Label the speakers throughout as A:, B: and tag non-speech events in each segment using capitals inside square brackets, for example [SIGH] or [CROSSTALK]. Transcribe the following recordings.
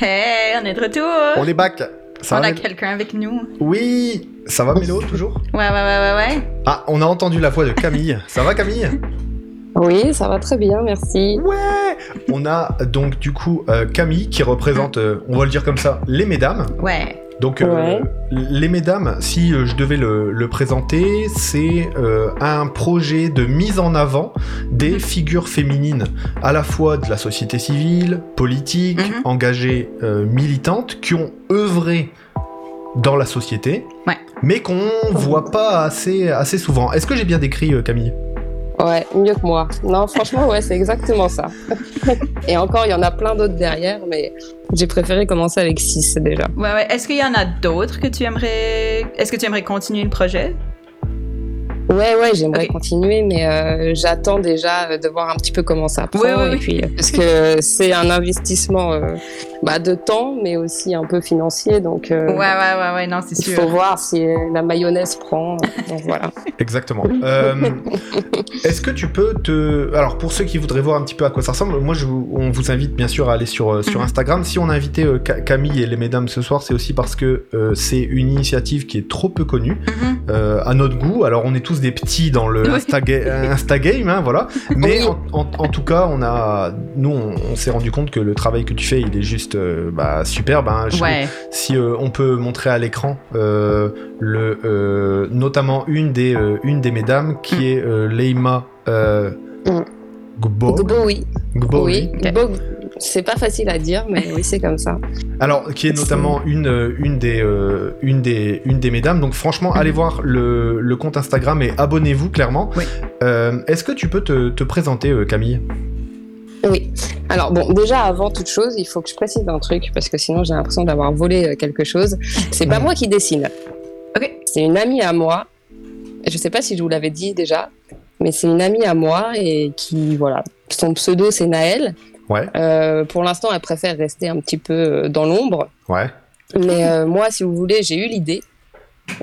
A: Hey, on est de retour.
B: On est back.
A: Ça on a quelqu'un avec nous.
B: Oui, ça va Mélo toujours?
A: Ouais, ouais, ouais, ouais, ouais.
B: Ah, on a entendu la voix de Camille. [LAUGHS] Ça va Camille?
C: Oui, ça va très bien, merci.
B: Ouais On a donc du coup euh, Camille qui représente, euh, on va le dire comme ça, les mesdames.
A: Ouais.
B: Donc, euh, les mesdames, si euh, je devais le, présenter, c'est euh, un projet de mise en avant des mhm. figures féminines, à la fois de la société civile, politique, mhm. engagées, militantes, qui ont œuvré dans la société, mais qu'on voit pas assez, assez souvent. Est-ce que j'ai bien décrit, Camille?
C: Ouais, mieux que moi. Non, franchement, ouais, c'est exactement ça. Et encore, il y en a plein d'autres derrière, mais j'ai préféré commencer avec 6 déjà.
A: Ouais, ouais. Est-ce qu'il y en a d'autres que tu aimerais. Est-ce que tu aimerais continuer le projet?
C: Ouais, ouais, j'aimerais continuer, mais euh, j'attends déjà de voir un petit peu comment ça prend. et puis, [LAUGHS] parce que c'est un investissement euh, bah, de temps, mais aussi un peu financier. Donc,
A: euh, ouais, ouais, ouais, ouais, non, c'est sûr.
C: Il faut voir si la mayonnaise prend. donc voilà. [LAUGHS]
B: Exactement. Est-ce que tu peux te. Alors, pour ceux qui voudraient voir un petit peu à quoi ça ressemble, moi, je on vous invite bien sûr à aller sur, sur mhm. Instagram. Si on a invité Camille et les mesdames ce soir, c'est aussi parce que c'est une initiative qui est trop peu connue mhm. à notre goût. Alors, on est tous des petits dans le [LAUGHS] Insta, Game, hein, voilà. Mais en, tout cas, on a, nous, on, s'est rendu compte que le travail que tu fais, il est juste euh, bah, superbe. Hein. Si euh, on peut montrer à l'écran euh, le, notamment une des, une des mesdames qui mm. est Leima. Mm.
C: Gbo. oui. oui. C'est pas facile à dire, mais oui, c'est comme ça.
B: Alors, qui est notamment une, une, des, euh, une, des, une des mesdames. Donc, franchement, allez voir le, le compte Instagram et abonnez-vous clairement. Euh, est-ce que tu peux te, te présenter, euh, Camille?
C: Oui. Alors bon, déjà avant toute chose, il faut que je précise un truc parce que sinon j'ai l'impression d'avoir volé quelque chose. C'est pas moi qui dessine.
A: Ok.
C: C'est une amie à moi. Je sais pas si je vous l'avais dit déjà, mais c'est une amie à moi et qui voilà, son pseudo c'est Naël
B: Ouais.
C: Euh, pour l'instant, elle préfère rester un petit peu euh, dans l'ombre.
B: Ouais.
C: Mais euh, moi, si vous voulez, j'ai eu l'idée.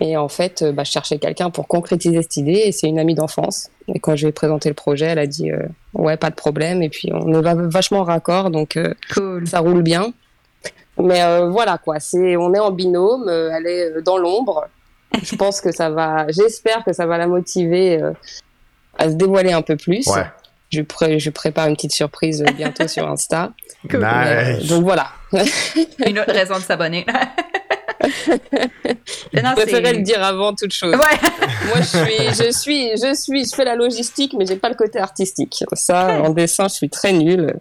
C: Et en fait, bah, je cherchais quelqu'un pour concrétiser cette idée. Et c'est une amie d'enfance. Et quand je lui ai présenté le projet, elle a dit Ouais, pas de problème. Et puis, on est vachement raccord. Donc,
A: cool.
C: ça roule bien. Mais voilà, quoi. C'est, on est en binôme. elle est dans l'ombre. Je pense que ça va. J'espère que ça va la motiver à se dévoiler un peu plus.
B: Ouais
C: je, je, prépare une petite surprise bientôt sur Insta. [LAUGHS]
B: Nice. Euh,
C: donc voilà. [LAUGHS]
A: une autre raison de s'abonner. [LAUGHS]
C: je préférais le dire avant toute chose.
A: Ouais.
C: Moi, je suis, je suis, je suis, je fais la logistique, mais j'ai pas le côté artistique. Ça, en dessin, je suis très nulle.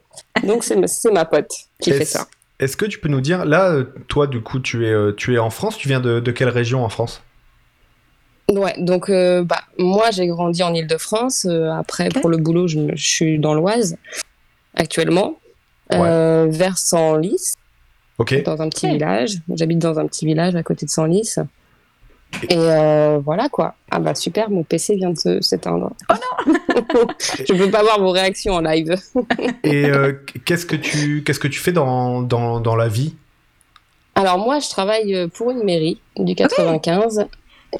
C: Donc c'est ma pote qui fait ça.
B: Est-ce que tu peux nous dire, là, euh, toi, du coup, tu es, euh, tu es en France? Tu viens de, de quelle région en France?
C: Ouais, donc euh, bah, moi j'ai grandi en Ile-de-France. Euh, après, pour le boulot, je, suis dans l'Oise actuellement, euh, vers Senlis,
B: Ok.
C: dans un petit village. J'habite dans un petit village à côté de Senlis. Et voilà quoi. Ah bah super, mon PC vient de s'éteindre.
A: Oh non [LAUGHS]
C: Je peux pas voir vos réactions en live. [LAUGHS]
B: Et qu'est-ce que tu qu'est-ce que tu fais dans, dans, dans la vie?
C: Alors moi, je travaille pour une mairie du 95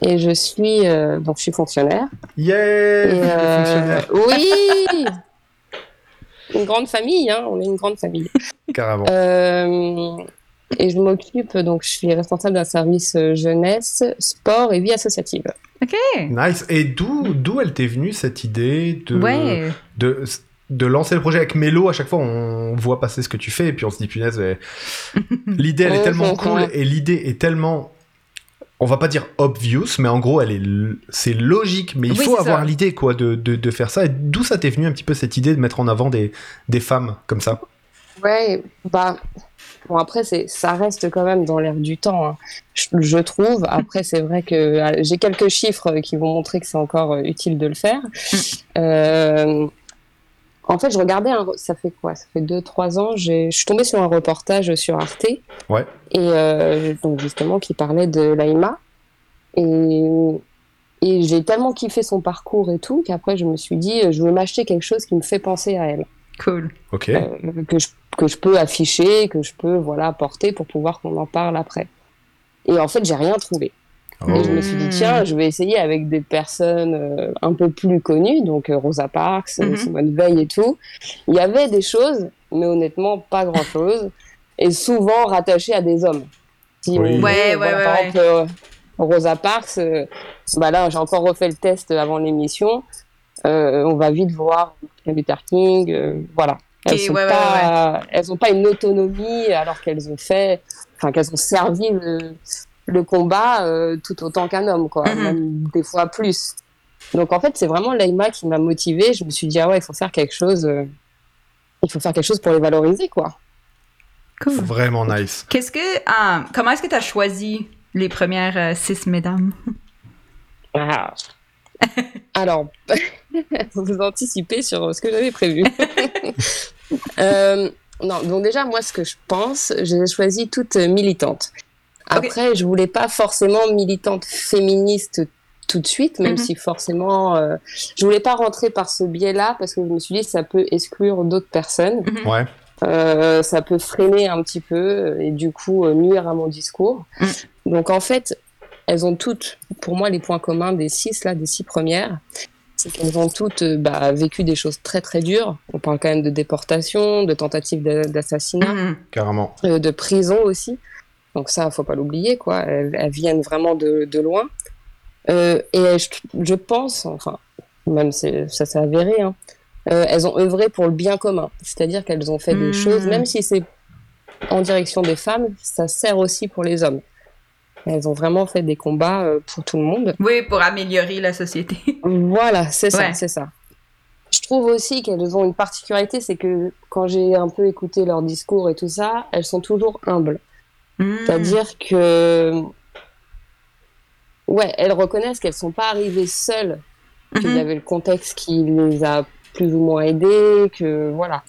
C: et je suis euh, donc je suis fonctionnaire.
B: Yeah, euh, [LAUGHS]
C: Oui. une grande famille, hein, on est une grande famille.
B: Carrément.
C: Euh, et je m'occupe donc je suis responsable d'un service jeunesse, sport et vie associative.
A: Ok.
B: Nice. Et d'où d'où elle t'est venue cette idée de
A: ouais.
B: de de lancer le projet avec Mélo, à chaque fois on voit passer ce que tu fais et puis on se dit punaise, [LAUGHS] l'idée elle est tellement cool et l'idée est tellement on va pas dire obvious, mais en gros, elle est, c'est logique, mais il faut avoir l'idée quoi de, de, faire ça. Et d'où ça t'est venu un petit peu cette idée de mettre en avant des, des femmes comme ça?
C: Ouais, bah bon après c'est ça reste quand même dans l'air du temps, hein. je, trouve. Après c'est vrai que euh, j'ai quelques chiffres qui vont montrer que c'est encore euh, utile de le faire. Mm. Euh, en fait, je regardais, ça fait quoi? Ça fait 2-3 ans, je suis tombée sur un reportage sur Arte.
B: Ouais.
C: Et euh, donc, justement, qui parlait de Laïma. Et, et j'ai tellement kiffé son parcours et tout qu'après, je me suis dit, je veux m'acheter quelque chose qui me fait penser à elle.
A: Cool.
B: Ok.
C: Euh, que, je, que je peux afficher, que je peux voilà, porter pour pouvoir qu'on en parle après. Et en fait, j'ai rien trouvé. Et je me suis dit, tiens, je vais essayer avec des personnes euh, un peu plus connues, donc euh, Rosa Parks, mm Simone Veil et tout. Il y avait des choses, mais honnêtement, pas grand-chose. est souvent rattachée à des hommes. Si
B: Oui.
C: on-
A: Ouais, ouais,
C: par
A: ouais.
C: exemple, euh, Rosa Parks, euh, bah là, j'ai encore refait le test avant l'émission. Euh, on va vite voir Martin Luther King, euh, voilà. Elles
A: ouais, ouais,
C: pas, elles ont pas une autonomie alors qu'elles ont fait, enfin qu'elles ont servi le, le combat euh, tout autant qu'un homme, quoi,
A: Mhm.
C: même des fois plus. Donc en fait, c'est vraiment Leïma qui m'a motivée. Je me suis dit ah ouais, il faut faire quelque chose. euh, il faut faire quelque chose pour les valoriser, quoi.
A: Cool.
B: Vraiment nice.
A: Qu'est-ce que. ah, comment est-ce que tu as choisi les premières euh, six mesdames?
C: Ah. Alors, [LAUGHS] vous anticipez sur ce que j'avais prévu. [LAUGHS] Euh, non, donc déjà, moi, ce que je pense, j'ai choisi toute militante. Après, je voulais pas forcément militante féministe tout de suite, même
A: Mhm.
C: si forcément, euh, je voulais pas rentrer par ce biais-là parce que je me suis dit ça peut exclure d'autres personnes,
B: Ouais.
C: Euh, ça peut freiner un petit peu et du coup euh, nuire à mon discours.
A: Mm.
C: Donc en fait, elles ont toutes, pour moi, les points communs des six là, des six premières, c'est qu'elles ont toutes euh, bah, vécu des choses très très dures. On parle quand même de déportation, de tentatives d'a- d'assassinat
A: Mhm.
B: Carrément.
C: euh, de prison aussi. Donc ça, faut pas l'oublier, quoi. Elles, elles viennent vraiment de, de loin. Euh, et je, je pense, enfin, même ça s'est avéré, hein, euh, elles ont œuvré pour le bien commun. C'est-à-dire qu'elles ont fait des choses, même si c'est en direction des femmes, ça sert aussi pour les hommes. Elles ont vraiment fait des combats euh, pour tout le monde.
A: Oui, pour améliorer la société. [LAUGHS]
C: Voilà, c'est ça,
A: Ouais.
C: c'est ça. Je trouve aussi qu'elles ont une particularité, c'est que quand j'ai un peu écouté leur discours et tout ça, elles sont toujours humbles.
A: Mhm.
C: C'est-à-dire que, ouais, elles reconnaissent qu'elles sont pas arrivées seules, qu'il y
A: Mhm.
C: avait le contexte qui les a plus ou moins aidées, que voilà.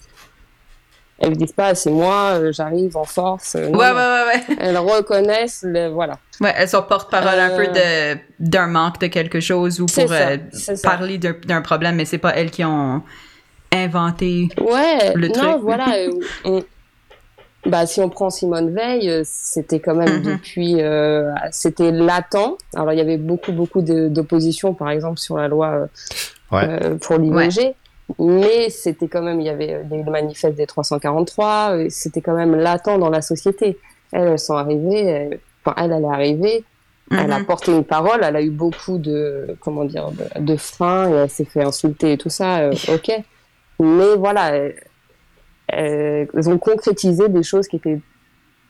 C: Elles disent pas c'est moi, euh, j'arrive en force. euh, non,
A: Ouais,
C: non.
A: ouais, ouais, ouais.
C: Elles reconnaissent le voilà.
A: Ouais, elles sont porte-parole un peu de, d'un manque de quelque chose ou pour
C: ça,
A: euh, parler d'un, d'un problème, mais c'est pas elles qui ont inventé.
C: Ouais,
A: Le
C: non,
A: truc.
C: voilà. [LAUGHS] euh, on- Bah, si on prend Simone Veil, euh, c'était quand même
A: Mhm.
C: depuis, euh, c'était latent. Alors, il y avait beaucoup, beaucoup d'opposition, par exemple, sur la loi euh,
B: Ouais.
C: euh, pour l'IVG. Mais c'était quand même, il y avait des manifestes des 343, euh, c'était quand même latent dans la société. Elles, elles sont arrivées, enfin, elle, elle est arrivée, elle a
A: Mhm.
C: porté une parole, elle a eu beaucoup de, comment dire, de, de freins et elle s'est fait insulter et tout ça, euh, ok. Mais voilà, elles ont concrétisé des choses qui étaient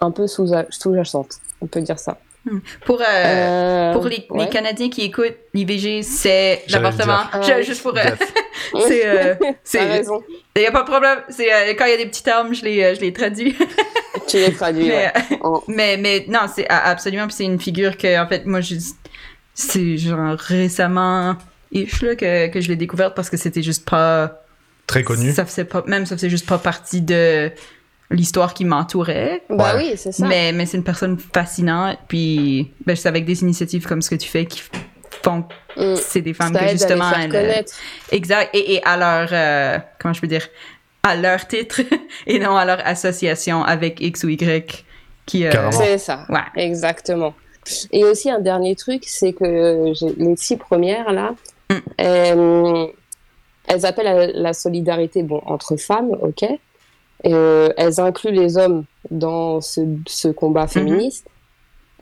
C: un peu sous- sous-jacentes, on peut dire ça.
A: Pour, euh,
C: Euh,
A: pour les. Canadiens qui écoutent, l'IVG, c'est l'avortement.
C: Ah,
A: juste pour. euh, [LAUGHS] c'est. euh, [LAUGHS]
C: T'as
A: c'est.
C: raison,
A: Il n'y a pas de problème. C'est, euh, quand il y a des petits termes, je les, euh, je les traduis. [LAUGHS]
C: tu les traduis.
A: mais,
C: ouais. Oh.
A: mais, mais non, c'est absolument. C'est une figure que, en fait, moi, c'est genre récemment ish, là, que, que je l'ai découverte parce que c'était juste pas.
B: Très connu.
A: Ça faisait pas, même ça faisait juste pas partie de l'histoire qui m'entourait.
C: Bah
B: Ouais.
C: oui, c'est ça.
A: Mais, mais c'est une personne fascinante. Puis, ben, c'est avec des initiatives comme ce que tu fais qui font que
C: Mm.
A: c'est des femmes
C: Ça
A: que justement.
C: à les
A: elles,
C: faire
A: euh,
C: connaître.
A: Exact. Et, et à leur, euh, comment je peux dire, à leur titre [LAUGHS] et non à leur association avec X ou Y qui. euh.
C: C'est ça.
A: Ouais.
C: Exactement. Et aussi un dernier truc, c'est que j'ai- les six premières là,
A: Mm.
C: euh, elles appellent à la solidarité bon entre femmes, ok. Et, euh, elles incluent les hommes dans ce, ce combat féministe.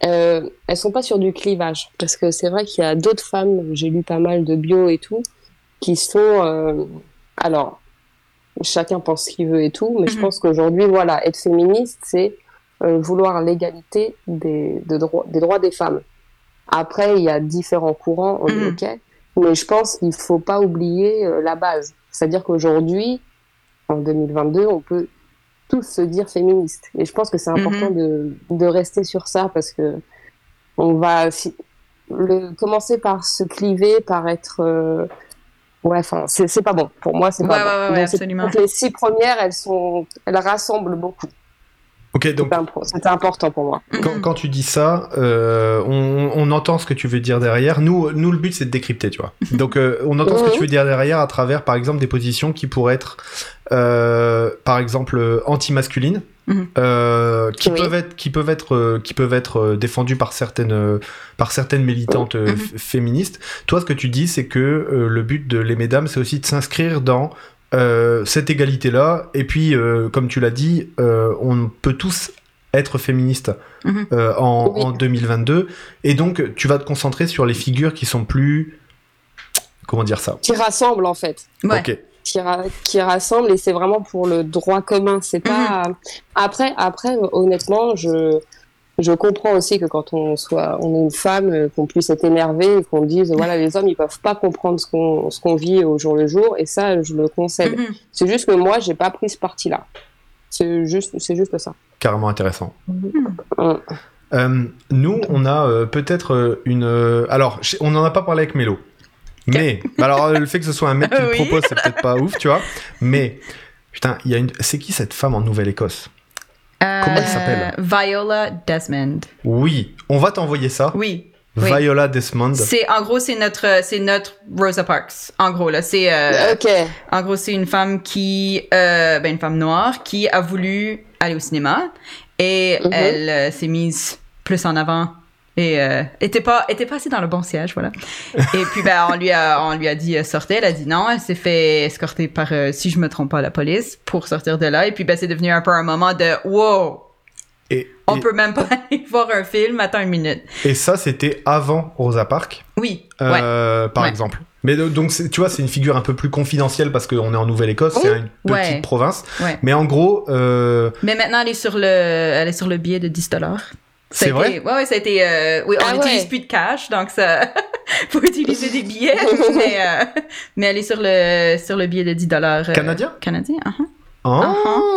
C: Euh, elles sont pas sur du clivage parce que c'est vrai qu'il y a d'autres femmes, j'ai lu pas mal de bio et tout, qui sont euh, alors chacun pense ce qu'il veut et tout, mais je
A: Mhm.
C: pense qu'aujourd'hui voilà être féministe c'est euh, vouloir l'égalité des, de droits des droits des femmes. Après, il y a différents courants, on est
A: Mhm.
C: ok, mais je pense qu'il faut pas oublier euh, la base. C'est-à-dire qu'aujourd'hui, en 2022, on peut tous se dire féministes. Et je pense que c'est important de, de rester sur ça parce que on va le, commencer par se cliver, par être. euh, ouais, enfin, c'est c'est pas bon. Pour moi, c'est pas
A: ouais,
C: bon.
A: ouais, ouais,
C: Donc,
A: absolument.
C: les six premières, elles sont, elles rassemblent beaucoup.
B: Ok, donc
C: C'était important pour moi.
B: quand, quand tu dis ça, euh, on, on entend ce que tu veux dire derrière. Nous, nous le but, c'est de décrypter, tu vois. Donc, euh, on entend ce que tu veux dire derrière à travers, par exemple, des positions qui pourraient être, euh, par exemple, anti-masculines, euh, qui
C: Oui.
B: peuvent être, qui peuvent être, euh, qui peuvent être euh, défendues par certaines, par certaines militantes féministes. Toi, ce que tu dis, c'est que euh, le but de les mesdames, c'est aussi de s'inscrire dans euh, cette égalité-là. Et puis, euh, comme tu l'as dit, euh, on peut tous être féministes
A: Mhm.
B: euh, en,
C: Oui.
B: en 2022. Et donc, tu vas te concentrer sur les figures qui sont plus... Comment dire ça?
C: Qui rassemble en fait.
A: Ouais.
B: Ok.
C: qui, ra- qui rassemble et c'est vraiment pour le droit commun. C'est pas après après honnêtement je je comprends aussi que quand on soit on est une femme euh, qu'on puisse être énervé et qu'on dise voilà les hommes ils peuvent pas comprendre ce qu'on ce qu'on vit au jour le jour et ça je le concède.
A: Mhm.
C: C'est juste que moi j'ai pas pris ce parti là. C'est juste c'est juste ça.
B: Carrément intéressant.
C: Mm.
B: Euh, nous, on a euh, peut-être euh, une. euh, alors, on n'en a pas parlé avec Mélo. Mais, alors, le fait que ce soit un mec qui [LAUGHS] le
A: Oui.
B: propose, c'est peut-être pas ouf, tu vois. Mais, putain, il y a une. C'est qui cette femme en Nouvelle-Écosse? Comment elle s'appelle
A: Euh, Viola Desmond.
B: Oui, on va t'envoyer ça.
A: Oui. oui.
B: Viola Desmond.
A: C'est en gros c'est notre c'est notre Rosa Parks. En gros là c'est euh,
C: Ok.
A: en gros c'est une femme qui euh, ben une femme noire qui a voulu aller au cinéma et
C: Mhm.
A: elle euh, s'est mise plus en avant et euh, était pas était pas assez dans le bon siège voilà. et puis ben on lui a on lui a dit euh, sortez, elle a dit non, elle s'est fait escorter par euh, si je me trompe pas la police pour sortir de là et puis ben c'est devenu un peu un moment de wow.
B: Et,
A: On
B: et-
A: peut même pas [LAUGHS] aller voir un film, attends une minute.
B: et ça, c'était avant Rosa Parks,
A: Oui, ouais.
B: euh, par
A: Ouais.
B: exemple. Mais donc, tu vois, c'est une figure un peu plus confidentielle parce qu'on est en Nouvelle-Écosse, c'est une petite
A: Ouais.
B: province.
A: Ouais.
B: Mais en gros, euh,
A: Mais maintenant, elle est sur le, elle est sur le billet de 10 dollars.
B: C'est vrai?
A: Ouais, ouais, ça a été. euh, oui, on
C: Ah
A: n'utilise
C: ouais.
A: plus de cash, donc ça. [LAUGHS] faut utiliser des billets. [LAUGHS] mais, euh, mais elle est sur le, sur le billet de 10 dollars.
B: Canadien?
A: Canadien, uh-huh.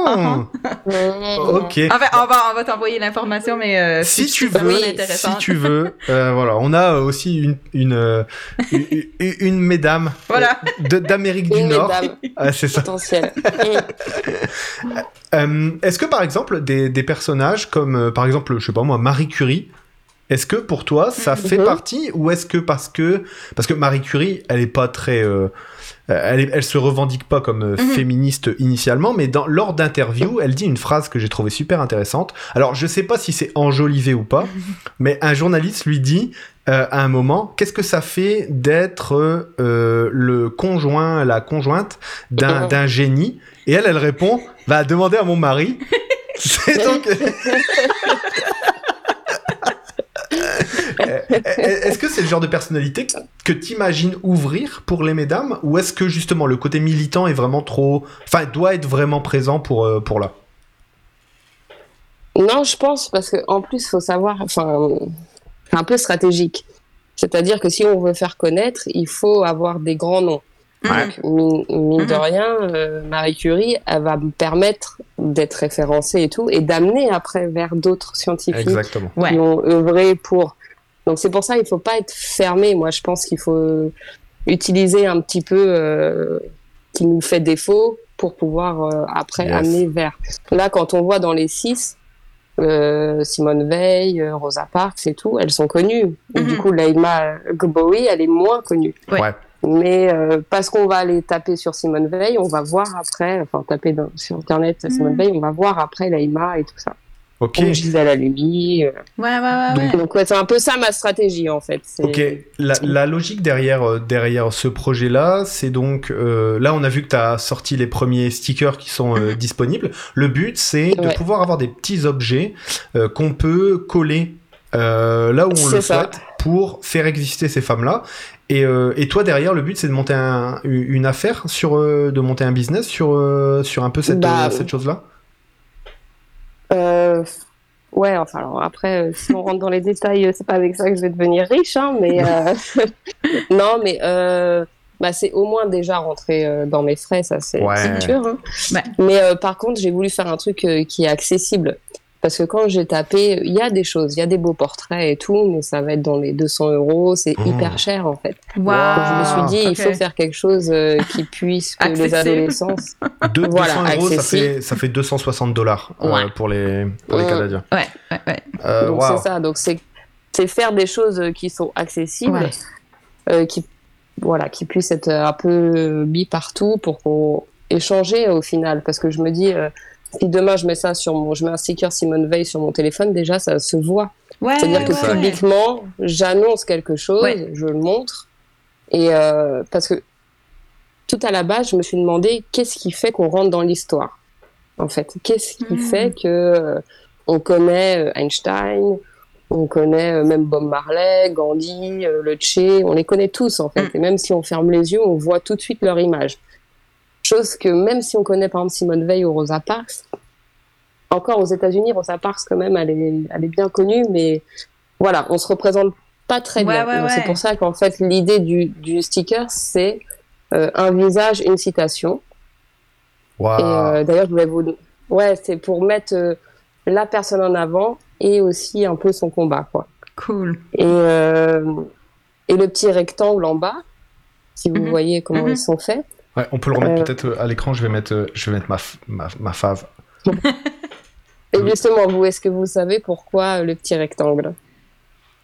B: Ah,
C: Mm.
B: Ok.
A: En fait, on va, on va t'envoyer l'information, mais euh,
B: si tu veux, si tu veux, euh, voilà, on a aussi une une euh, une, une- une mesdame
A: Voilà.
B: euh, de- d'Amérique du
C: Une
B: Nord. [LAUGHS] Ah, c'est ça. [LAUGHS] Euh, Est-ce que par exemple des, des personnages comme euh, par exemple, je sais pas moi, Marie Curie, est-ce que pour toi ça fait
C: Mhm.
B: partie ou est-ce que parce que parce que Marie Curie, elle est pas très euh, elle, est- elle se revendique pas comme euh,
A: Mhm.
B: féministe initialement, mais dans, lors d'interviews, elle dit une phrase que j'ai trouvée super intéressante. Alors, je sais pas si c'est enjolivé ou pas, [LAUGHS] mais un journaliste lui dit euh, à un moment, qu'est-ce que ça fait d'être euh, le conjoint, la conjointe d'un d'un génie? Et elle, elle répond, va demander à mon mari. [LAUGHS] C'est donc. [LAUGHS] Euh, Est-ce que c'est le genre de personnalité que t'imagines ouvrir pour les mesdames ou est-ce que justement le côté militant est vraiment trop, enfin doit être vraiment présent pour euh, pour là?
C: Non, je pense parce que en plus, faut savoir, enfin, c'est un peu stratégique. C'est-à-dire que si on veut faire connaître, il faut avoir des grands noms. Donc, mine, de
A: Mhm.
C: rien, euh, Marie Curie, elle va me permettre d'être référencée et tout, et d'amener après vers d'autres scientifiques
B: Exactement.
A: Ouais.
C: qui ont œuvré pour. Donc c'est pour ça il faut pas être fermé. Moi, je pense qu'il faut utiliser un petit peu euh, qui nous fait défaut pour pouvoir euh, après
B: Yes.
C: amener vers. Là, quand on voit dans les six, euh, Simone Veil, Rosa Parks et tout, elles sont connues. Et
A: Mhm.
C: Du coup, Laima Bowie, elle est moins connue.
A: Ouais.
C: Mais euh, parce qu'on va aller taper sur Simone Veil, on va voir après, enfin taper dans- sur internet Simone
A: Mhm.
C: Veil, on va voir après Laima et tout ça.
B: Ok.
C: Comme Gisèle Halimi. euh,
A: Ouais, ouais, ouais, ouais.
C: donc ouais, c'est un peu ça ma stratégie en fait.
B: Ok, la, la logique derrière, euh, derrière ce projet-là, c'est donc, euh, là on a vu que tu as sorti les premiers stickers qui sont euh,
A: Mhm.
B: disponibles. Le but c'est de pouvoir avoir des petits objets euh, qu'on peut coller euh, là où on le
C: ça.
B: souhaite pour faire exister ces femmes-là. Et, euh, et toi derrière, le but c'est de monter un- une affaire, sur, euh, de monter un business sur, euh, sur un peu cette,
C: Bah,
B: euh, cette chose-là?
C: Euh, ouais, enfin alors après, euh, si on rentre dans les détails, euh, c'est pas avec ça que je vais devenir riche, hein, mais euh, [LAUGHS] non, mais euh, bah, c'est au moins déjà rentré euh, dans mes frais, ça c'est
B: Ouais.
C: sûr. hein.
A: Ouais.
C: Mais euh, par contre, j'ai voulu faire un truc euh, qui est accessible. Parce que quand j'ai tapé, il y a des choses, il y a des beaux portraits et tout, mais ça va être dans les 200 euros, c'est
B: Mmh.
C: hyper cher en fait.
A: Wow.
C: Donc, je me suis dit, il faut faire quelque chose euh, qui puisse que les adolescents. [LAUGHS]
B: Deux-
C: Voilà,
B: 200 euros, ça fait, ça fait 260 dollars euh,
A: Ouais.
B: pour les, pour les
C: Ouais.
B: Canadiens.
A: Ouais, ouais, ouais.
B: Euh,
C: Donc c'est ça, donc c'est c'est faire des choses euh, qui sont accessibles,
A: Ouais.
C: euh, qui voilà, qui puissent être un peu mis partout pour qu'on échanger au final, parce que je me dis euh, si demain je mets ça sur mon, je mets un sticker Simone Veil sur mon téléphone, déjà ça se voit.
A: Ouais,
C: C'est-à-dire que publiquement, j'annonce quelque chose,
A: Ouais.
C: je le montre, et euh, parce que tout à la base, je me suis demandé qu'est-ce qui fait qu'on rentre dans l'histoire, en fait? Qu'est-ce qui
A: Mhm.
C: fait que euh, on connaît euh, Einstein, on connaît euh, même Bob Marley, Gandhi, le Che, on les connaît tous en fait.
A: Mhm.
C: Et même si on ferme les yeux, on voit tout de suite leur image. Chose que même si on connaît par exemple Simone Veil ou Rosa Parks, encore aux États-Unis, Rosa Parks quand même, elle est, elle est bien connue, mais voilà, on se représente pas très
A: Ouais,
C: bien.
A: ouais,
C: C'est pour ça qu'en fait l'idée du, du sticker, c'est euh, un visage, une citation. Et euh, d'ailleurs, je voulais vous. Ouais, c'est pour mettre euh, la personne en avant et aussi un peu son combat, quoi.
A: Cool.
C: Et, euh, et le petit rectangle en bas, si vous
A: Mhm.
C: voyez comment
A: Mhm.
C: ils sont faits.
B: Ouais, on peut le remettre
C: euh,
B: peut-être euh, à l'écran. Je vais mettre, euh, je vais mettre ma, f- ma, ma fave. [LAUGHS]
C: Et justement, vous, est-ce que vous savez pourquoi le petit rectangle?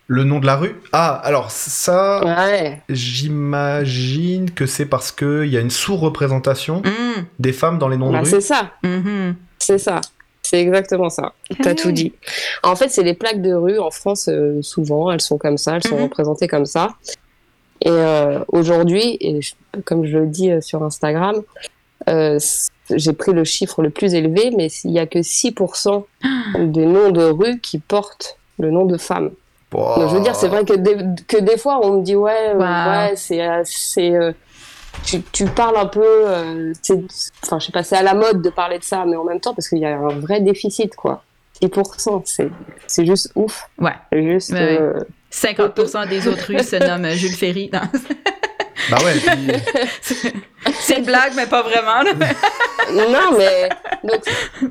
B: Le nom de la rue? Ah, alors ça,
C: Ouais.
B: j'imagine que c'est parce qu'il y a une sous-représentation
A: Mm.
B: des femmes dans les noms
C: Bah,
B: de
C: c'est
B: rue.
C: ça,
A: Mhm.
C: c'est ça. C'est exactement ça. T'as
A: Ah
C: tout
A: ouais.
C: dit. En fait, c'est les plaques de rue en France, euh, souvent, elles sont comme ça, elles sont
A: Mhm.
C: représentées comme ça. Et euh, aujourd'hui, et je- comme je le dis euh, sur Instagram, euh, j'ai pris le chiffre le plus élevé, mais il n'y a que 6% des noms de rue qui portent le nom de femme.
B: Wow.
C: Donc, je veux dire, c'est vrai que des, que des fois, on me dit, ouais,
A: Wow.
C: ouais, c'est. c'est euh, tu, tu parles un peu. euh, Enfin, je sais pas, c'est à la mode de parler de ça, mais en même temps, parce qu'il y a un vrai déficit, quoi. 10%, c'est c'est juste ouf.
A: Ouais.
C: C'est juste.
A: Ouais, ouais.
C: Euh,
A: 50% des autres rues se nomment Jules Ferry. Non. [LAUGHS]
B: Bah ouais, puis-
A: C'est une blague, mais pas vraiment. là.
C: non, mais. Donc,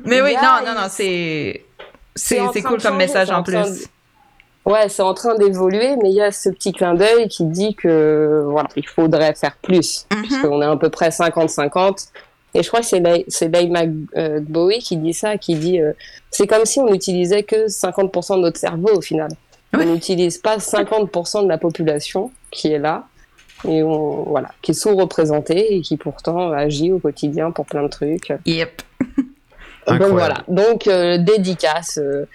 A: Mais oui, non, non, non, c'est.
C: C'est
A: cool
C: de
A: comme message en plus.
C: Ouais, c'est en train d'évoluer, mais il y a ce petit clin d'œil qui dit que voilà, il faudrait faire plus,
A: Mhm.
C: puisqu'on est à peu près 50-50. Et je crois que c'est Dave euh, Bowie qui dit ça, qui dit euh, c'est comme si on n'utilisait que 50% de notre cerveau au final.
A: Oui.
C: On n'utilise pas 50% de la population qui est là et on, voilà, qui est sous-représentée et qui pourtant agit au quotidien pour plein de trucs.
A: Yep.
C: Donc voilà, donc euh, dédicace euh,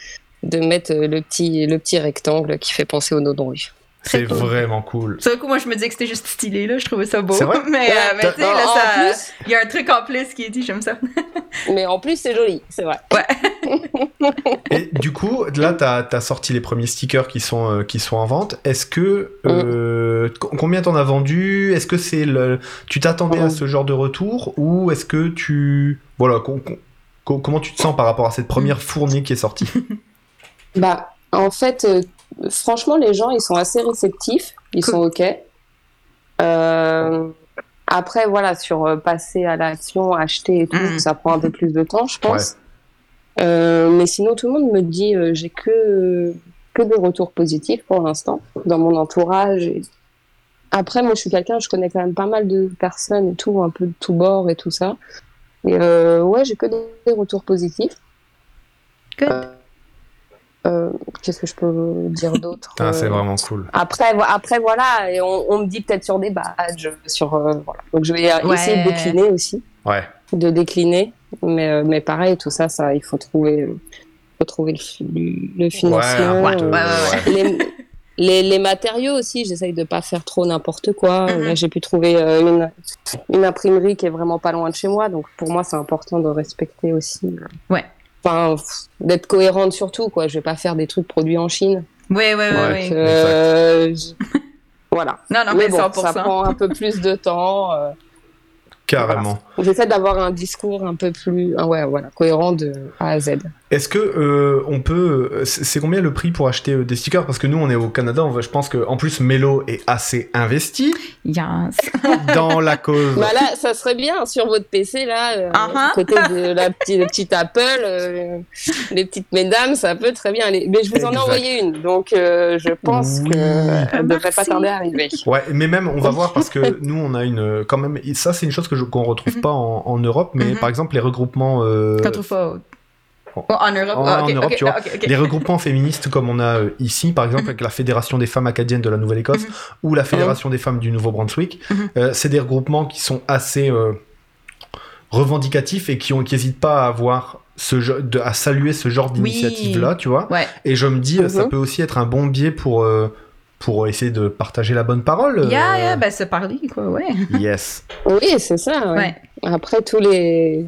C: de mettre le petit, le petit rectangle qui fait penser au de rue.
B: C'est
A: cool.
B: vraiment cool.
A: Sur le coup, moi, je me disais que c'était juste stylé, là. Je trouvais ça beau.
B: Vrai? [LAUGHS]
A: Mais, euh, mais tu sais,
C: En-
A: là,
C: en
A: ça.
C: plus-
A: Il y a un truc en plus qui est dit, j'aime ça. [LAUGHS]
C: Mais en plus, c'est joli, c'est vrai. [LAUGHS]
B: Et du coup, là, t'as as sorti les premiers stickers qui sont, euh, qui sont en vente. Est-ce que. euh, co- Combien t'en as vendu? Est-ce que c'est le. Tu t'attendais à
C: Oh.
B: ce genre de retour Ou est-ce que tu. Voilà, co- co- co- comment tu te sens par rapport à cette première fournée qui est sortie?
C: Bah, en fait, euh, franchement, les gens, ils sont assez réceptifs, ils
A: Cool.
C: sont OK. Euh, après, voilà, sur euh, passer à l'action, acheter et tout,
A: Mm.
C: ça prend un peu plus de temps, je pense. Euh, mais sinon, tout le monde me dit, euh, j'ai que, que des retours positifs pour l'instant, dans mon entourage. et- Après, moi, je suis quelqu'un, je connais quand même pas mal de personnes et tout, un peu de tout bord et tout ça. Et euh, ouais, j'ai que des retours positifs.
A: Good.
C: Euh, Qu'est-ce que je peux dire d'autre
B: Ah, C'est
C: Euh,
B: vraiment cool.
C: Après, après voilà, et on, on me dit peut-être sur des badges, sur euh, voilà. Donc je vais
A: Ouais.
C: essayer de décliner aussi,
B: Ouais.
C: de décliner. Mais mais pareil, tout ça, ça, il faut trouver, faut trouver le, fi- le financement.
B: Ouais,
C: euh,
A: ouais,
C: les, les, les matériaux aussi, j'essaye de pas faire trop n'importe quoi.
A: Mhm.
C: Là, j'ai pu trouver euh, une, une imprimerie qui est vraiment pas loin de chez moi, donc pour moi, c'est important de respecter aussi.
A: Ouais.
C: Enfin, d'être cohérente surtout, quoi. Je vais pas faire des trucs produits en Chine.
A: Oui, oui, oui,
B: Ouais.
A: oui.
C: Donc, euh, je- Voilà. [LAUGHS]
A: Non, non,
C: mais
A: mais,
C: bon,
A: 100%.
C: ça prend un peu plus de temps. euh,
B: Carrément.
C: J'essaie d'avoir un discours un peu plus, ah ouais, voilà, cohérent de A à Z.
B: Est-ce que euh, on peut. euh, C'est combien le prix pour acheter euh, des stickers? Parce que nous, on est au Canada. On va, je pense que en plus, Melo est assez investi
A: Yes. [LAUGHS]
B: dans la cause.
C: Bah là, ça serait bien sur votre PC là, euh,
A: Uh-huh.
C: à côté de la petite, le petit Apple, euh, les petites mesdames, ça peut très bien aller. Mais je vous en ai envoyé une, donc euh, je pense
B: Oui.
C: que elle devrait pas tarder à arriver.
B: Ouais, mais même, on va voir parce que [LAUGHS] nous, on a une. Quand même, ça, c'est une chose que qu'on retrouve
A: Mhm.
B: pas en, en Europe, mais
A: Mhm.
B: par exemple, les regroupements. euh,
A: Oh, en Europe.
B: en-
A: Ah,
B: en Europe, tu vois.
A: ah, ok, ok.
B: les regroupements féministes comme on a euh, ici, par exemple,
A: Mhm.
B: avec la Fédération des femmes acadiennes de la Nouvelle-Écosse
A: Mhm.
B: ou la Fédération des femmes du Nouveau-Brunswick,
A: Mhm.
B: euh, c'est des regroupements qui sont assez euh, revendicatifs et qui n'hésitent pas à avoir ce de- à saluer ce genre
A: Oui.
B: d'initiative là, tu vois.
A: Ouais.
B: Et je me dis, ça
C: Mhm.
B: peut aussi être un bon biais pour euh, pour essayer de partager la bonne parole.
A: Yeah,
B: euh,
A: yeah, ben se parler, quoi, ouais.
B: Yes.
C: Oui, c'est ça. ouais.
A: Ouais.
C: Après tous les.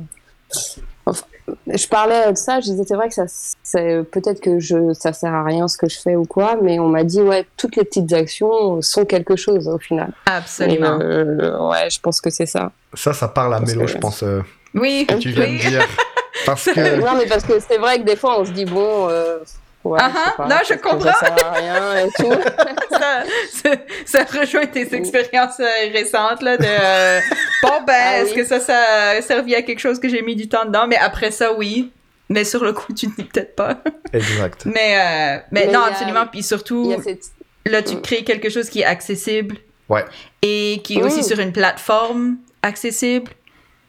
C: Je parlais de ça, je disais c'est vrai que ça, c'est peut-être que je, ça sert à rien ce que je fais ou quoi, mais on m'a dit ouais, toutes les petites actions sont quelque chose au final.
A: Absolument.
C: Et, euh, ouais, je pense que c'est ça.
B: Ça, ça parle à
C: Parce
B: Mélo,
C: que-
B: je pense, euh,
A: Oui,
B: que tu viens
A: oui.
B: de dire. [LAUGHS] Parce que.
C: Non, mais parce que c'est vrai que des fois on se dit bon. Euh, ouais,
A: Ah ah,
C: pas,
A: non, je comprends.
C: Ça sert à rien et tout. [LAUGHS]
A: ça, ça, ça rejoint tes expériences euh, récentes là de [LAUGHS] euh, bon ben
C: Ah
A: est-ce
C: oui.
A: que ça ça a servi à quelque chose que j'ai mis du temps dedans? Mais après ça oui mais sur le coup tu ne dis peut-être pas [LAUGHS]
B: Exact.
A: mais euh, mais,
C: Mais
A: non
C: a-
A: absolument puis surtout
C: cette...
A: là tu crées quelque chose qui est accessible
B: Ouais.
A: et qui est aussi
C: Mm.
A: sur une plateforme accessible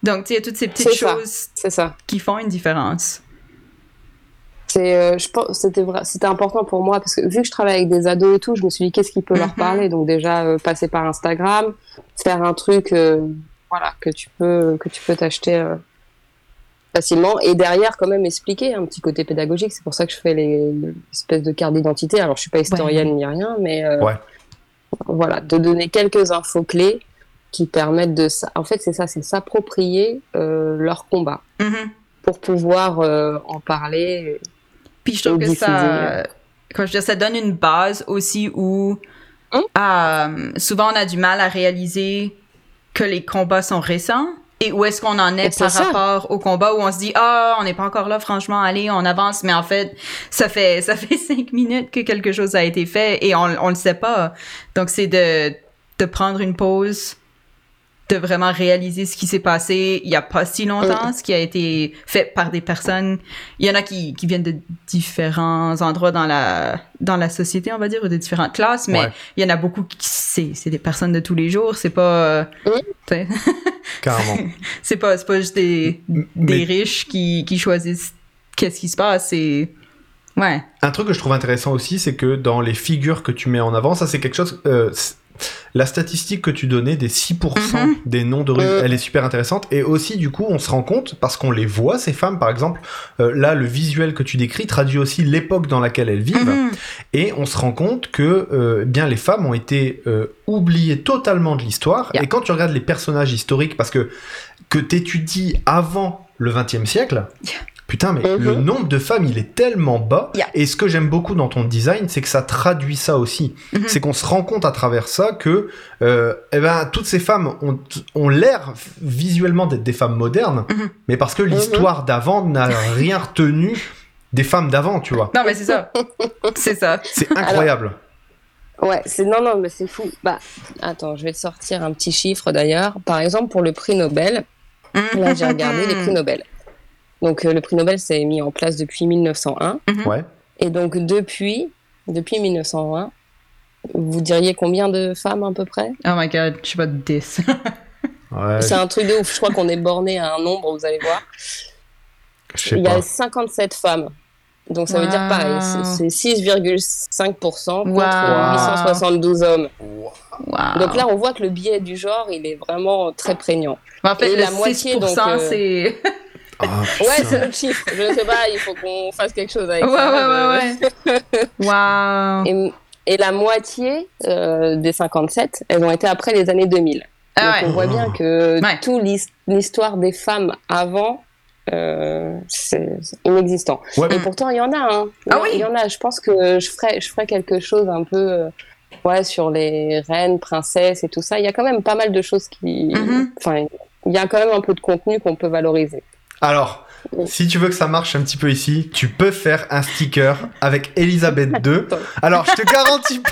A: donc tu sais il y a toutes ces petites choses
C: C'est ça.
A: qui font une différence
C: C'est, euh, je pense, c'était vrai, c'était important pour moi parce que vu que je travaille avec des ados et tout, je me suis dit qu'est-ce qui peut leur
A: Mhm.
C: parler? Donc déjà euh, passer par Instagram, faire un truc, euh, voilà, que tu peux, que tu peux t'acheter euh, facilement et derrière quand même expliquer un petit côté pédagogique. C'est pour ça que je fais les espèces de cartes d'identité. Alors je suis pas historienne ni rien, mais euh,
B: Ouais.
C: voilà, de donner quelques infos clés qui permettent de, en fait c'est ça, c'est s'approprier euh, leur combat
A: Mhm.
C: pour pouvoir euh, en parler.
A: Puis je trouve que ça, quand je dis, ça donne une base aussi où
C: Hum?
A: euh, souvent on a du mal à réaliser que les combats sont récents et où est-ce qu'on en est
C: c'est
A: par
C: ça.
A: rapport au combat où on se dit ah on n'est pas encore là franchement allez on avance mais en fait ça fait [LAUGHS] ça fait cinq minutes que quelque chose a été fait et on on le sait pas donc c'est de de prendre une pause de vraiment réaliser ce qui s'est passé il y a pas si longtemps, ce qui a été fait par des personnes. Il y en a qui, qui viennent de différents endroits dans la, dans la société, on va dire, ou de différentes classes, mais
B: Ouais.
A: il y en a beaucoup qui, c'est, c'est des personnes de tous les jours, c'est pas, euh, [LAUGHS]
B: Carrément.
A: c'est pas, c'est pas juste des,
B: Mais-
A: des riches qui, qui choisissent qu'est-ce qui se passe, c'est, ouais.
B: Un truc que je trouve intéressant aussi, c'est que dans les figures que tu mets en avant, ça c'est quelque chose. euh, c'est- la statistique que tu donnais des 6%
A: Mhm.
B: des noms de rue,
C: Euh.
B: elle est super intéressante. Et aussi, du coup, on se rend compte, parce qu'on les voit, ces femmes, par exemple, euh, là, le visuel que tu décris traduit aussi l'époque dans laquelle elles vivent.
A: Mhm.
B: Et on se rend compte que euh, bien les femmes ont été euh, oubliées totalement de l'histoire.
A: Yeah.
B: Et quand tu regardes les personnages historiques, parce que que t'étudies avant le XXe siècle,
A: Yeah.
B: Putain, mais
C: Mhm.
B: le nombre de femmes, il est tellement bas.
A: Yeah.
B: Et ce que j'aime beaucoup dans ton design, c'est que ça traduit ça aussi.
A: Mhm.
B: C'est qu'on se rend compte à travers ça que euh, eh ben, toutes ces femmes ont, ont l'air visuellement d'être des femmes modernes,
A: Mhm.
B: mais parce que l'histoire d'avant n'a [LAUGHS] rien retenu des femmes d'avant, tu vois.
A: Non, mais c'est ça. [LAUGHS] c'est ça.
B: C'est incroyable.
C: Ouais, c'est non non mais c'est fou. Bah attends, je vais te sortir un petit chiffre d'ailleurs. Par exemple pour le prix Nobel, là j'ai regardé les prix Nobel. Donc euh, le prix Nobel c'est mis en place depuis 1901
B: Ouais.
C: et donc depuis depuis 1901, vous diriez combien de femmes à peu près?
A: Oh my god, je sais pas, 10. [LAUGHS]
B: Ouais,
C: C'est un truc de ouf. Je crois qu'on est borné à un nombre, vous allez voir.
B: je sais
C: Il y a
B: pas.
C: 57 femmes. Donc ça veut dire pareil, c'est- c'est 6,5% contre
A: Wow.
C: 872 hommes.
A: Wow.
C: Donc là, on voit que le biais du genre, il est vraiment très prégnant.
A: en fait,
C: et
A: le
C: la moitié,
A: 6%,
C: donc, euh,
A: c'est.
B: Ah,
C: Ouais, c'est le chiffre. Je ne sais pas, il faut qu'on fasse quelque chose avec
A: Ouais,
C: ça.
A: ouais, ouais, ouais. [LAUGHS] wow.
C: Et, et la moitié euh, des 57, elles ont été après les années 2000.
A: Ah
C: Donc
A: ouais.
C: on voit bien que
A: Ouais.
C: toute l'his- l'histoire des femmes avant, euh, c'est inexistant.
B: Ouais,
C: Et pourtant, il y en a. Hein.
A: Ah
C: Il y-
A: oui.
C: Il y en a. Je pense que je ferais quelque chose un peu euh, ouais, sur les reines, princesses et tout ça. Il y a quand même pas mal de choses qui.
A: Mhm.
C: Enfin, il y a quand même un peu de contenu qu'on peut valoriser.
B: Alors, si tu veux que ça marche un petit peu ici, tu peux faire un sticker avec Elisabeth II. Alors, je te garantis pas.